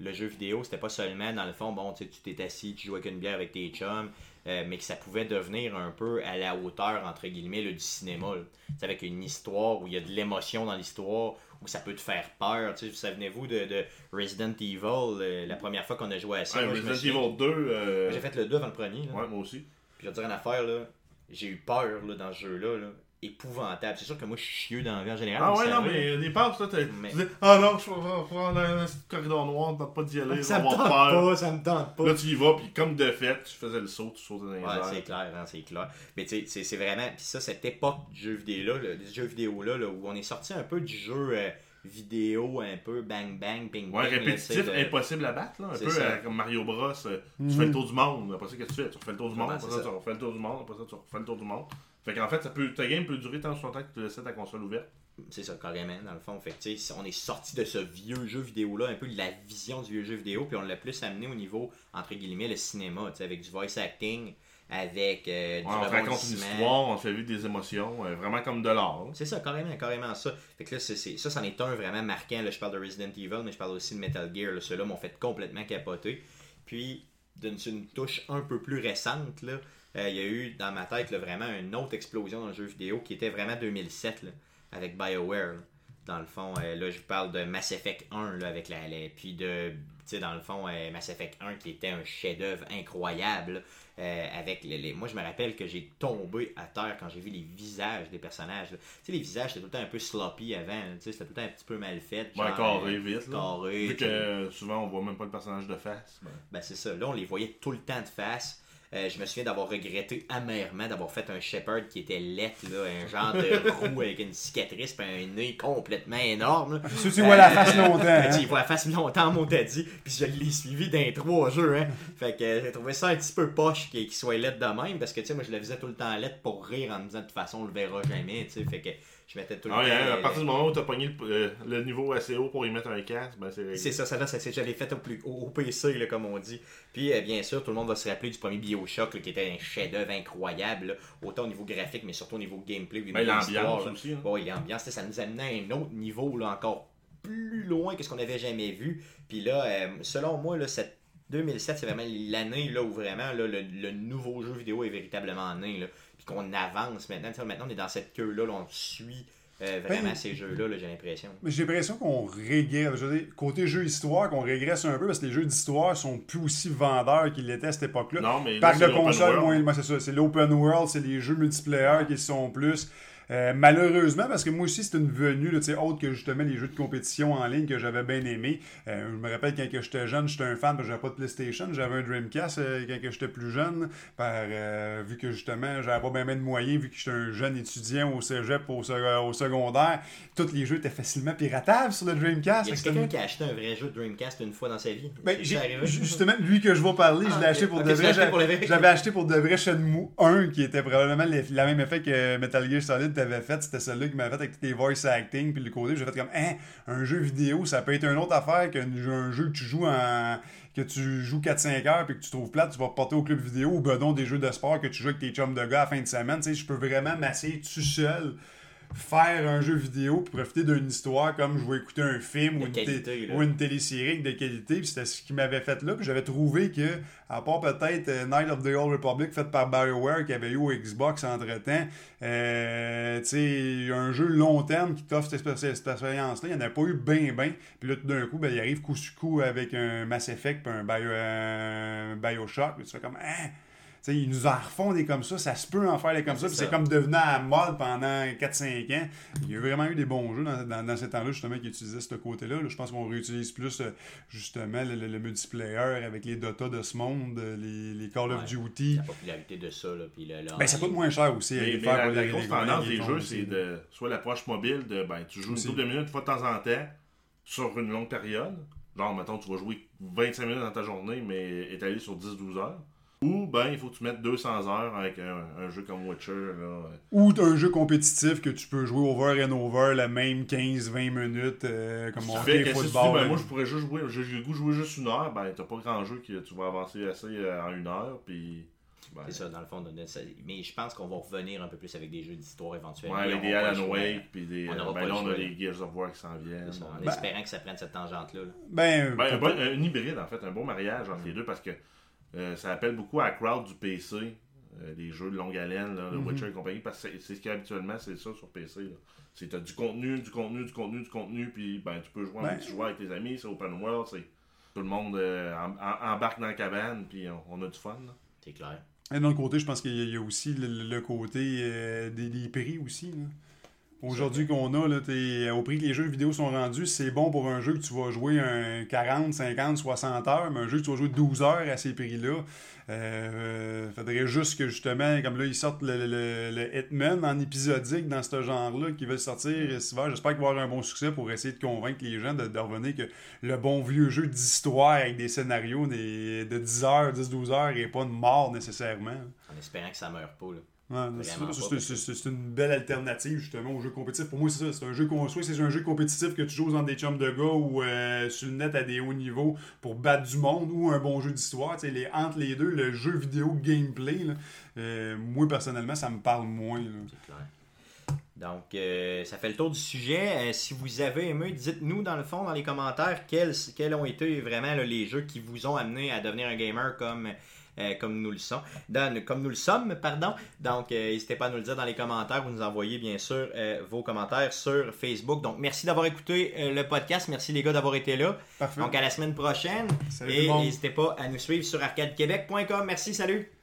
le jeu vidéo, c'était pas seulement, dans le fond, bon, tu t'es assis, tu jouais avec une bière avec tes chums, euh, mais que ça pouvait devenir un peu à la hauteur, entre guillemets, du cinéma. C'est avec une histoire où il y a de l'émotion dans l'histoire, où ça peut te faire peur. Tu sais, Souvenez-vous de, de, Resident Evil, euh, la première fois qu'on a joué à ça? Resident Evil 2. Euh, j'ai fait le 2 avant le premier. Ouais, moi aussi. Puis je vais te dire une affaire, là. J'ai eu peur là, dans ce jeu-là. Là épouvantable. C'est sûr que moi, je suis chieux dans la vie en général. Ah ouais, non, mais des peurs, ça, tu dis, ah non, je vais prendre un, corridor noir, tente pas d'y aller, ça me tente pas, ça me tente pas. Là, tu y vas, puis comme de fait, tu faisais le saut, tu sautais dans les Ouais, c'est clair, hein, c'est clair. Mais tu sais, c'est vraiment, puis ça, cette époque du jeu vidéo-là, des jeux vidéo-là, là, où on est sorti un peu du jeu... Euh, vidéo un peu bang bang ping ouais répétitif impossible à battre là, un peu euh, comme Mario Bros euh, tu fais le tour du monde après ça qu'est-ce que tu fais? Tu refais le tour du monde après ça, tu refais le tour du monde après ça tu refais le tour du monde fait qu'en fait, ça peut, ta game peut durer tant longtemps que tu laisses ta console ouverte. C'est ça, carrément, dans le fond. Fait que, on est sorti de ce vieux jeu vidéo-là, un peu de la vision du vieux jeu vidéo, puis on l'a plus amené au niveau, entre guillemets, le cinéma, avec du voice acting, avec euh, du On raconte une histoire, on fait vivre des émotions, euh, vraiment comme de l'art. C'est ça, carrément, carrément ça. Fait que là, c'est, ça, c'en est un vraiment marquant. Là, je parle de Resident Evil, mais je parle aussi de Metal Gear. Ceux-là m'ont fait complètement capoter. Puis, d'une une touche un peu plus récente, là, euh, il y a eu dans ma tête là, vraiment une autre explosion dans le jeu vidéo qui était vraiment 2007 là, avec BioWare. là. Dans le fond, euh, là, je parle de Mass Effect 1 là, avec la, la- puis de, tu sais, dans le fond, euh, Mass Effect 1 qui était un chef-d'œuvre incroyable. avec les, les- moi, je me rappelle que j'ai tombé à terre quand j'ai vu les visages des personnages. Tu sais, les visages, c'était tout le temps un peu sloppy avant. Tu sais, c'était tout le temps un petit peu mal fait. Ouais, genre, carré, vite. Carré, Vu que souvent on voit même pas le personnage de face. ben, Ben c'est ça. Là, on les voyait tout le temps de face. Euh, je me souviens d'avoir regretté amèrement d'avoir fait un Shepherd qui était laid, là, un genre de roux avec une cicatrice et un nez complètement énorme. Si tu vois la face longtemps. Tu hein. vois la face longtemps, mon daddy, puis je l'ai suivi dans trois jeux, hein. Fait que euh, j'ai trouvé ça un petit peu poche qu'il soit laid de même, parce que, tu sais, moi, je le faisais tout le temps laid pour rire en me disant, de toute façon, on le verra jamais, tu sais. Fait que je mettais tout le Ah, temps... ouais, à partir du moment où t'as pogné le, euh, le niveau assez haut pour y mettre un casque, ben c'est. C'est ça, ça là, c'est- je l'ai fait au, plus, au, au PC, là, comme on dit. Puis, euh, bien sûr, tout le monde va se rappeler du premier Bioshock, là, qui était un chef-d'œuvre incroyable, là, autant au niveau graphique, mais surtout au niveau gameplay. au niveau Ben, l'ambiance aussi. hein. L'ambiance, ça nous amenait à un autre niveau, là, encore plus loin que ce qu'on avait jamais vu. Puis là, euh, selon moi, là, cette 2007, c'est vraiment l'année là, où vraiment là, le, le nouveau jeu vidéo est véritablement né. Là, puis qu'on avance maintenant. Maintenant, on est dans cette queue-là, là, on suit euh, vraiment Ben, ces jeux-là, là, j'ai l'impression. Mais j'ai l'impression qu'on régresse. Je veux dire, côté jeu histoire, qu'on régresse un peu parce que les jeux d'histoire sont plus aussi vendeurs qu'ils l'étaient à cette époque-là. Non, mais là, de l'open console, moins, moi, c'est ça. C'est l'open world, c'est les jeux multiplayer qui sont plus. Euh, malheureusement, parce que moi aussi, c'est une venue, là, autre que justement les jeux de compétition en ligne que j'avais bien aimé. Euh, je me rappelle quand j'étais jeune, j'étais un fan, parce que j'avais pas de PlayStation, j'avais un Dreamcast euh, quand j'étais plus jeune, par, vu que justement, j'avais pas bien, de moyens, vu que j'étais un jeune étudiant au cégep, au, au secondaire, tous les jeux étaient facilement piratables sur le Dreamcast. Y a quelqu'un qui a acheté un vrai jeu de Dreamcast une fois dans sa vie? Ben, justement, lui que je vais parler, je Ah, l'ai acheté pour de vrai. acheté J'avais- pour le vrai. J'avais acheté pour de vrai Shenmue 1, qui était probablement le, la même effet que Metal Gear Solid t'avait fait. C'était celui-là qui m'avait fait avec tes voice acting, puis le côté, j'ai fait comme, hein, un jeu vidéo, ça peut être une autre affaire qu'un un jeu que tu joues en que tu joues 4-5 heures puis que tu trouves plate, tu vas reporter au club vidéo ou non des jeux de sport que tu joues avec tes chums de gars à fin de semaine. Tu sais, je peux vraiment m'asseoir tout seul, faire un jeu vidéo puis profiter d'une histoire comme je vais écouter un film ou une, té- qualité, ou une télésérie de qualité. C'était ce qui m'avait fait là. Puis j'avais trouvé que, à part peut-être euh, Night of the Old Republic fait par BioWare qui avait eu au Xbox entre-temps, euh, tu sais, un jeu long terme qui t'offre cette, expé- cette expérience-là, il n'y en a pas eu bien, bien. Puis là, tout d'un coup, ben, il arrive coup sur coup avec un Mass Effect puis un, Bio, un Bioshock. Puis tu fais comme, hein? Tu sais, ils nous en refont des comme ça, ça se peut en faire des comme ça, puis C'est comme devenu à mode pendant 4-5 ans. Il y a vraiment eu des bons jeux dans, dans, dans ces temps-là, justement, qui utilisaient ce côté-là. là. Je pense qu'on réutilise plus, euh, justement, le, le- le multiplayer avec les Dota de ce monde, euh, les, les Call of. Duty. La popularité de ça, là, puis le, le- Ben, ça coûte moins cher aussi. Mais, mais faire la, la grosse les- tendance des jeux, c'est de soit l'approche mobile de ben tu joues Aussi. une double de minutes une fois de temps en temps sur une longue période. Genre, mettons, tu vas jouer 25 minutes dans ta journée, mais étalé sur 10-12 heures. Ou ben il faut que tu mettes 200 heures avec un, un jeu comme Witcher. Là. Ou un jeu compétitif que tu peux jouer over and over la même 15-20 minutes, euh, comme on fait si tu dis, ben, là. moi je pourrais juste jouer, j'ai le goût de jouer juste une heure, ben t'as pas grand jeu que tu vas avancer assez euh, en une heure, puis. Ben, C'est ça, dans le fond. Mais je pense qu'on va revenir un peu plus avec des jeux d'histoire éventuellement. ouais, avec des Alan. Wake, puis des. On euh, n'aura ben pas là, on a les Gears of War qui s'en viennent. Ça, En Ben- espérant que ça prenne cette tangente-là. là. Ben, Ben, un, un hybride, en fait, un bon mariage entre les deux parce que euh, ça appelle beaucoup à la crowd du PC, euh, les jeux de longue haleine, là, le Mhm. Witcher et compagnie, parce que c'est- ce qui habituellement, c'est ça sur PC. C'est t'as du contenu, du contenu, du contenu, du contenu, puis ben, tu peux jouer en Ben- avec tes amis, c'est open world, c'est tout le monde euh, em- em- embarque dans la cabane, puis on, on a du fun. là. C'est clair. Et d'un autre côté, je pense qu'il y a- il y a aussi le, le côté euh, des, des prix aussi. là. Aujourd'hui qu'on a, là, t'es- au prix que les jeux vidéo sont rendus, c'est bon pour un jeu que tu vas jouer un 40, 50, 60 heures, mais un jeu que tu vas jouer 12 heures à ces prix-là. Euh, faudrait juste que justement, comme là, ils sortent le, le- le Hitman en épisodique dans ce genre-là, qui veut sortir cet hiver. J'espère qu'il va avoir un bon succès pour essayer de convaincre les gens de, de revenir que le bon vieux jeu d'histoire avec des scénarios des- de 10 heures, 10-12 heures et pas de mort nécessairement. En espérant que ça meure pas. Là. Ouais, c'est une belle alternative justement au jeu compétitif. Pour moi, c'est ça. C'est un jeu qu'on soit c'est un jeu compétitif que tu joues dans des chums de gars ou euh, sur le net à des hauts niveaux pour battre du monde ou un bon jeu d'histoire. Les, entre les deux, le jeu vidéo gameplay, là, euh, moi personnellement, ça me parle moins. C'est clair. Donc, euh, ça fait le tour du sujet. Euh, si vous avez aimé, dites-nous dans le fond, dans les commentaires, quels, quels ont été vraiment là, les jeux qui vous ont amené à devenir un gamer comme euh, comme nous le sommes. Dans- comme nous le sommes, pardon. Donc, euh, n'hésitez pas à nous le dire dans les commentaires. Vous nous envoyez bien sûr euh, vos commentaires sur Facebook. Donc, merci d'avoir écouté le podcast. Merci les gars d'avoir été là. Parfait. Donc, à la semaine prochaine. Salut Et n'hésitez pas à nous suivre sur arcadequebec.com. Merci, salut!